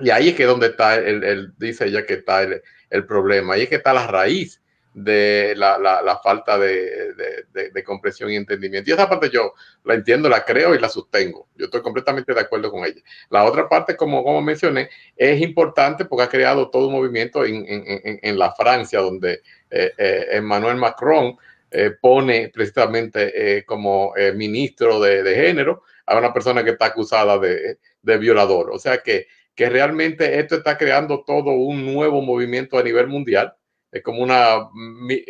Y ahí es que donde está, el, el dice ella que está el, el problema, ahí es que está la raíz de la, la, falta de, de, comprensión y entendimiento. Y esa parte yo la entiendo, la creo y la sostengo. Yo estoy completamente de acuerdo con ella. La otra parte, como, como mencioné, es importante porque ha creado todo un movimiento en, en, en la Francia, donde eh, eh, Emmanuel Macron eh, pone precisamente eh, como ministro de, de, género a una persona que está acusada de, de violador. O sea que, que realmente esto está creando todo un nuevo movimiento a nivel mundial es como una Me,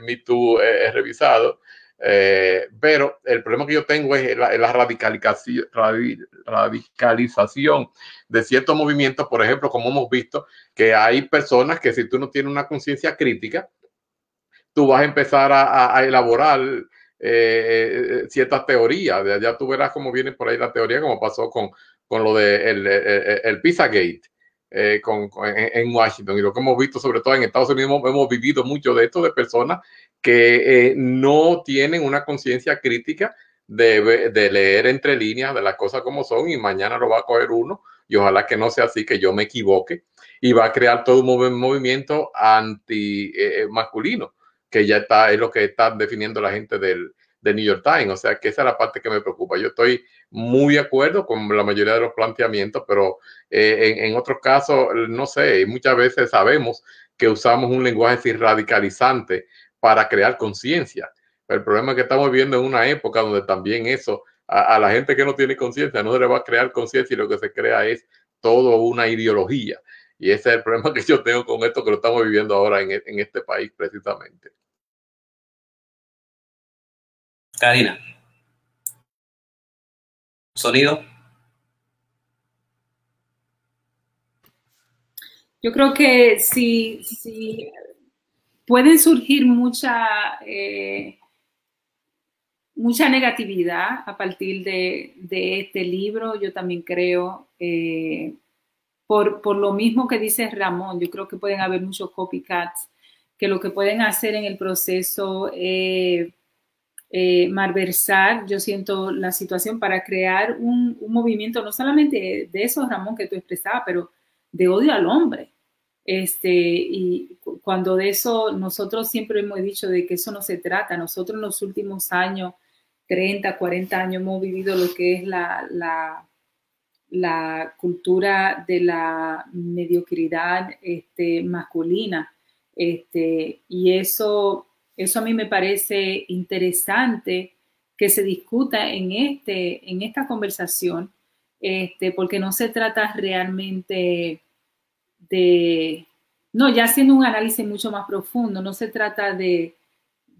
me Too eh, revisado. Eh, pero el problema que yo tengo es la, la radicalización, radicalización de ciertos movimientos, por ejemplo, como hemos visto, que hay personas que si tú no tienes una conciencia crítica, tú vas a empezar a, a, elaborar eh, ciertas teorías. Allá tú verás cómo viene por ahí la teoría, como pasó con, con lo de el, el, el Pizzagate eh, con, en Washington. Y lo que hemos visto, sobre todo en Estados Unidos, hemos, vivido mucho de esto, de personas que eh, no tienen una conciencia crítica de, de, leer entre líneas de las cosas como son y mañana lo va a coger uno y ojalá que no sea así, que yo me equivoque y va a crear todo un movimiento anti eh, masculino que ya está, es lo que está definiendo la gente del, de New York Times. O sea, que esa es la parte que me preocupa. Yo estoy muy de acuerdo con la mayoría de los planteamientos, pero eh, en, otros casos, no sé, muchas veces sabemos que usamos un lenguaje así radicalizante para crear conciencia. El problema es que estamos viviendo en una época donde también eso a, la gente que no tiene conciencia no se le va a crear conciencia y lo que se crea es todo una ideología. Y ese es el problema *laughs* que yo tengo con esto que lo estamos viviendo ahora en este país precisamente. Karina. Sonido. Yo creo que si pueden surgir mucha, eh, mucha negatividad a partir de, de, este libro, yo también creo, eh, por, por, lo mismo que dice Ramón, yo creo que pueden haber muchos copycats que lo que pueden hacer en el proceso eh, eh, malversar, yo siento la situación para crear un, movimiento, no solamente de eso, Ramón, que tú expresabas, pero de odio al hombre. Este, y cuando de eso nosotros siempre hemos dicho de que eso no se trata, nosotros en los últimos años, 30, 40 años, hemos vivido lo que es la, la, la cultura de la mediocridad este, masculina. Este, y eso, eso a mí me parece interesante que se discuta en, este, en esta conversación, este, porque no se trata realmente de, no, ya haciendo un análisis mucho más profundo, no se trata de,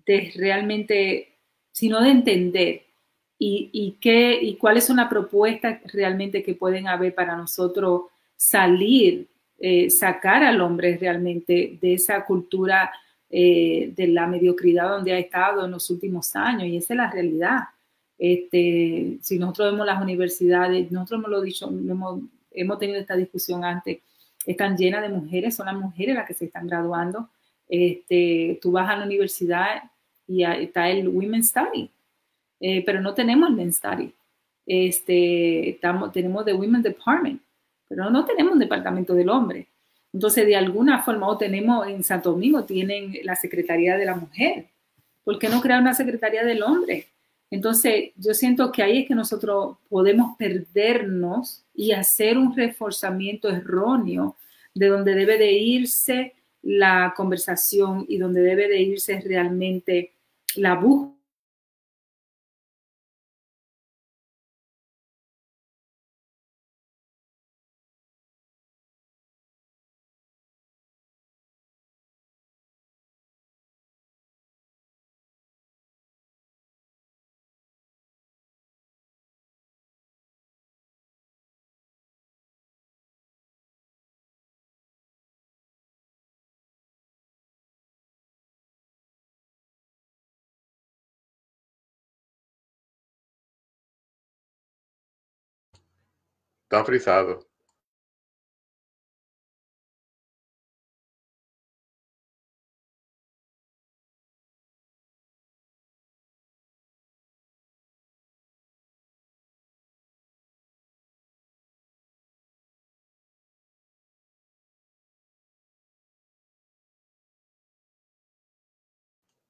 de realmente, sino de entender y, y, qué, y cuáles son las propuestas realmente que pueden haber para nosotros salir, eh, sacar al hombre realmente de esa cultura eh, de la mediocridad donde ha estado en los últimos años, y esa es la realidad. Este, si nosotros vemos las universidades, nosotros hemos lo dicho, hemos, hemos tenido esta discusión antes, están llenas de mujeres, son las mujeres las que se están graduando. Este, tú vas a la universidad y está el Women's Study, eh, pero no tenemos el Men's Study. Este, estamos, tenemos the Women's Department, pero no tenemos un departamento del hombre. Entonces, de alguna forma, o tenemos en Santo Domingo, tienen la Secretaría de la Mujer. ¿Por qué no crear una Secretaría del Hombre? Entonces, yo siento que ahí es que nosotros podemos perdernos y hacer un reforzamiento erróneo de donde debe de irse la conversación y donde debe de irse realmente la búsqueda Está frisado.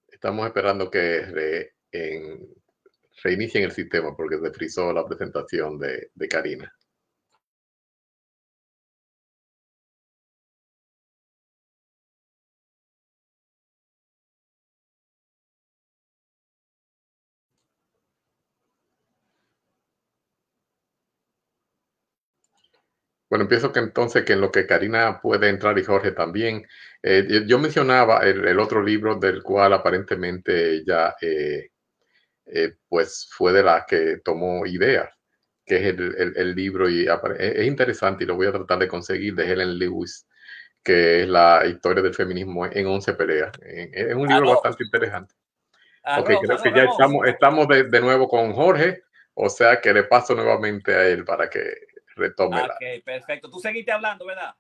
Estamos esperando que re, en, reinicien el sistema porque se frizó la presentación de, de Karina. Bueno, empiezo que entonces que en lo que Karina puede entrar y Jorge también. Eh, yo mencionaba el, otro libro del cual aparentemente ya eh, eh, pues fue de la que tomó ideas, que es el, el, libro y es interesante y lo voy a tratar de conseguir de Helen Lewis, que es la historia del feminismo en 11 peleas. Es un libro bastante interesante. ok, creo que ya estamos, estamos de, de nuevo con Jorge, o sea que le paso nuevamente a él para que retómela. Ok, perfecto. Tú seguiste hablando, ¿verdad?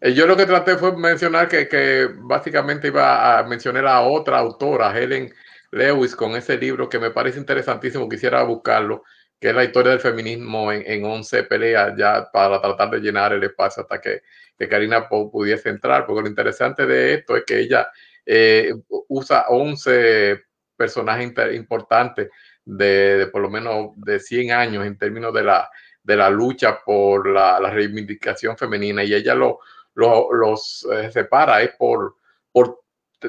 Eh, yo lo que traté fue mencionar que, que, básicamente iba a mencionar a otra autora, Helen Lewis, con ese libro que me parece interesantísimo, quisiera buscarlo, que es la historia del feminismo en, en 11 peleas, ya para tratar de llenar el espacio hasta que, que Karina pudiese entrar, porque lo interesante de esto es que ella eh, usa 11 personaje importante de, por lo menos de 100 años en términos de la, de la lucha por la, reivindicación femenina y ella lo, los eh, separa es por, por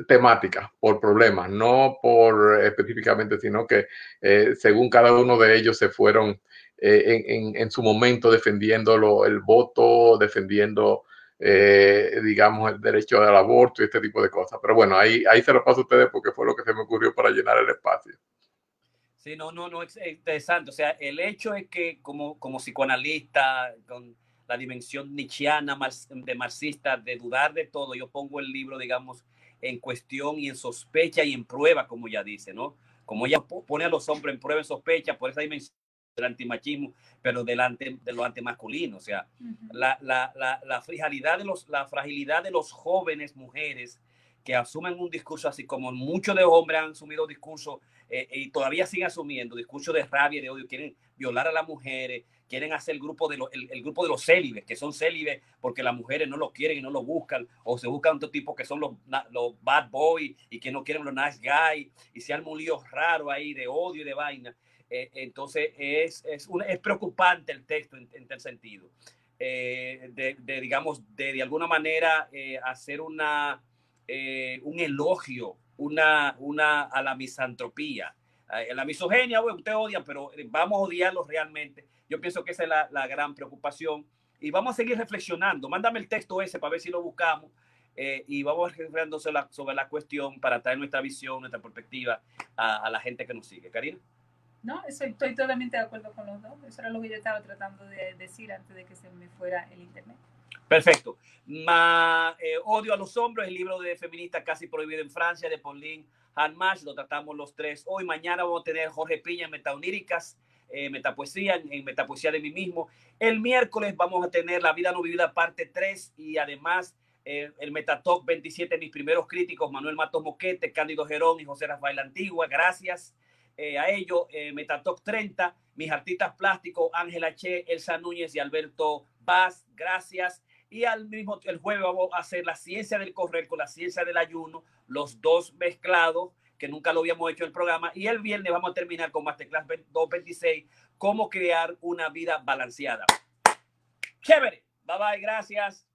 temática, por problemas, no por específicamente, sino que eh, según cada uno de ellos se fueron eh, en, en, su momento defendiendo el voto, defendiendo, eh, digamos, el derecho al aborto y este tipo de cosas. Pero bueno, ahí, ahí se lo paso a ustedes porque fue lo que se me ocurrió para llenar el espacio. Sí, no, no, no, es interesante. O sea, el hecho es que como, como psicoanalista, con la dimensión nietzscheana de marxista, de dudar de todo, yo pongo el libro, digamos, en cuestión y en sospecha y en prueba, como ella dice, ¿no? Como ella pone a los hombres en prueba, en sospecha, por esa dimensión del antimachismo, pero delante de lo antimasculino, o sea, la, la, la, la, fragilidad de los, la fragilidad de los jóvenes mujeres que asumen un discurso así como muchos de los hombres han asumido discursos eh, y todavía siguen asumiendo discursos de rabia y de odio, quieren violar a las mujeres, quieren hacer el grupo de, los, el, grupo de los célibes, que son célibes porque las mujeres no lo quieren y no lo buscan, o se buscan otro tipo que son los, los bad boys y que no quieren los nice guys, y se han un lío raro ahí de odio y de vaina. Eh, entonces es, es, es, preocupante el texto en, en tal sentido. Eh, de, digamos, de, de alguna manera hacer una, un elogio una, una, a la misantropía. Eh, la misoginia, bueno, usted odia, pero vamos a odiarlo realmente. Yo pienso que esa es la, la, gran preocupación. Y vamos a seguir reflexionando. Mándame el texto ese para ver si lo buscamos. Eh, y vamos reflexionando sobre la, sobre la cuestión para traer nuestra visión, nuestra perspectiva a, a la gente que nos sigue. Karina. No, eso, estoy totalmente de acuerdo con los dos. Eso era lo que yo estaba tratando de decir antes de que se me fuera el internet. Perfecto. Ma, eh, Odio a los hombres, el libro de feminista casi prohibido en Francia, de Pauline Hanmash, lo tratamos los tres. Hoy, mañana vamos a tener Jorge Piña en Metaoníricas, eh, Metapoesía, en, Metapoesía de mí mismo. El miércoles vamos a tener La vida no vivida parte 3 y además eh, el Metatalk 27, mis primeros críticos, Manuel Matos Moquete, Cándido Gerón y José Rafael Antigua. Gracias eh, a ellos. Eh, Metatalk 30, mis artistas plásticos, Ángela Che, Elsa Núñez y Alberto Paz. Gracias y al mismo el jueves vamos a hacer la ciencia del correr con la ciencia del ayuno, los dos mezclados, que nunca lo habíamos hecho en el programa, y el viernes vamos a terminar con Masterclass 226, cómo crear una vida balanceada. Chévere, bye bye, gracias.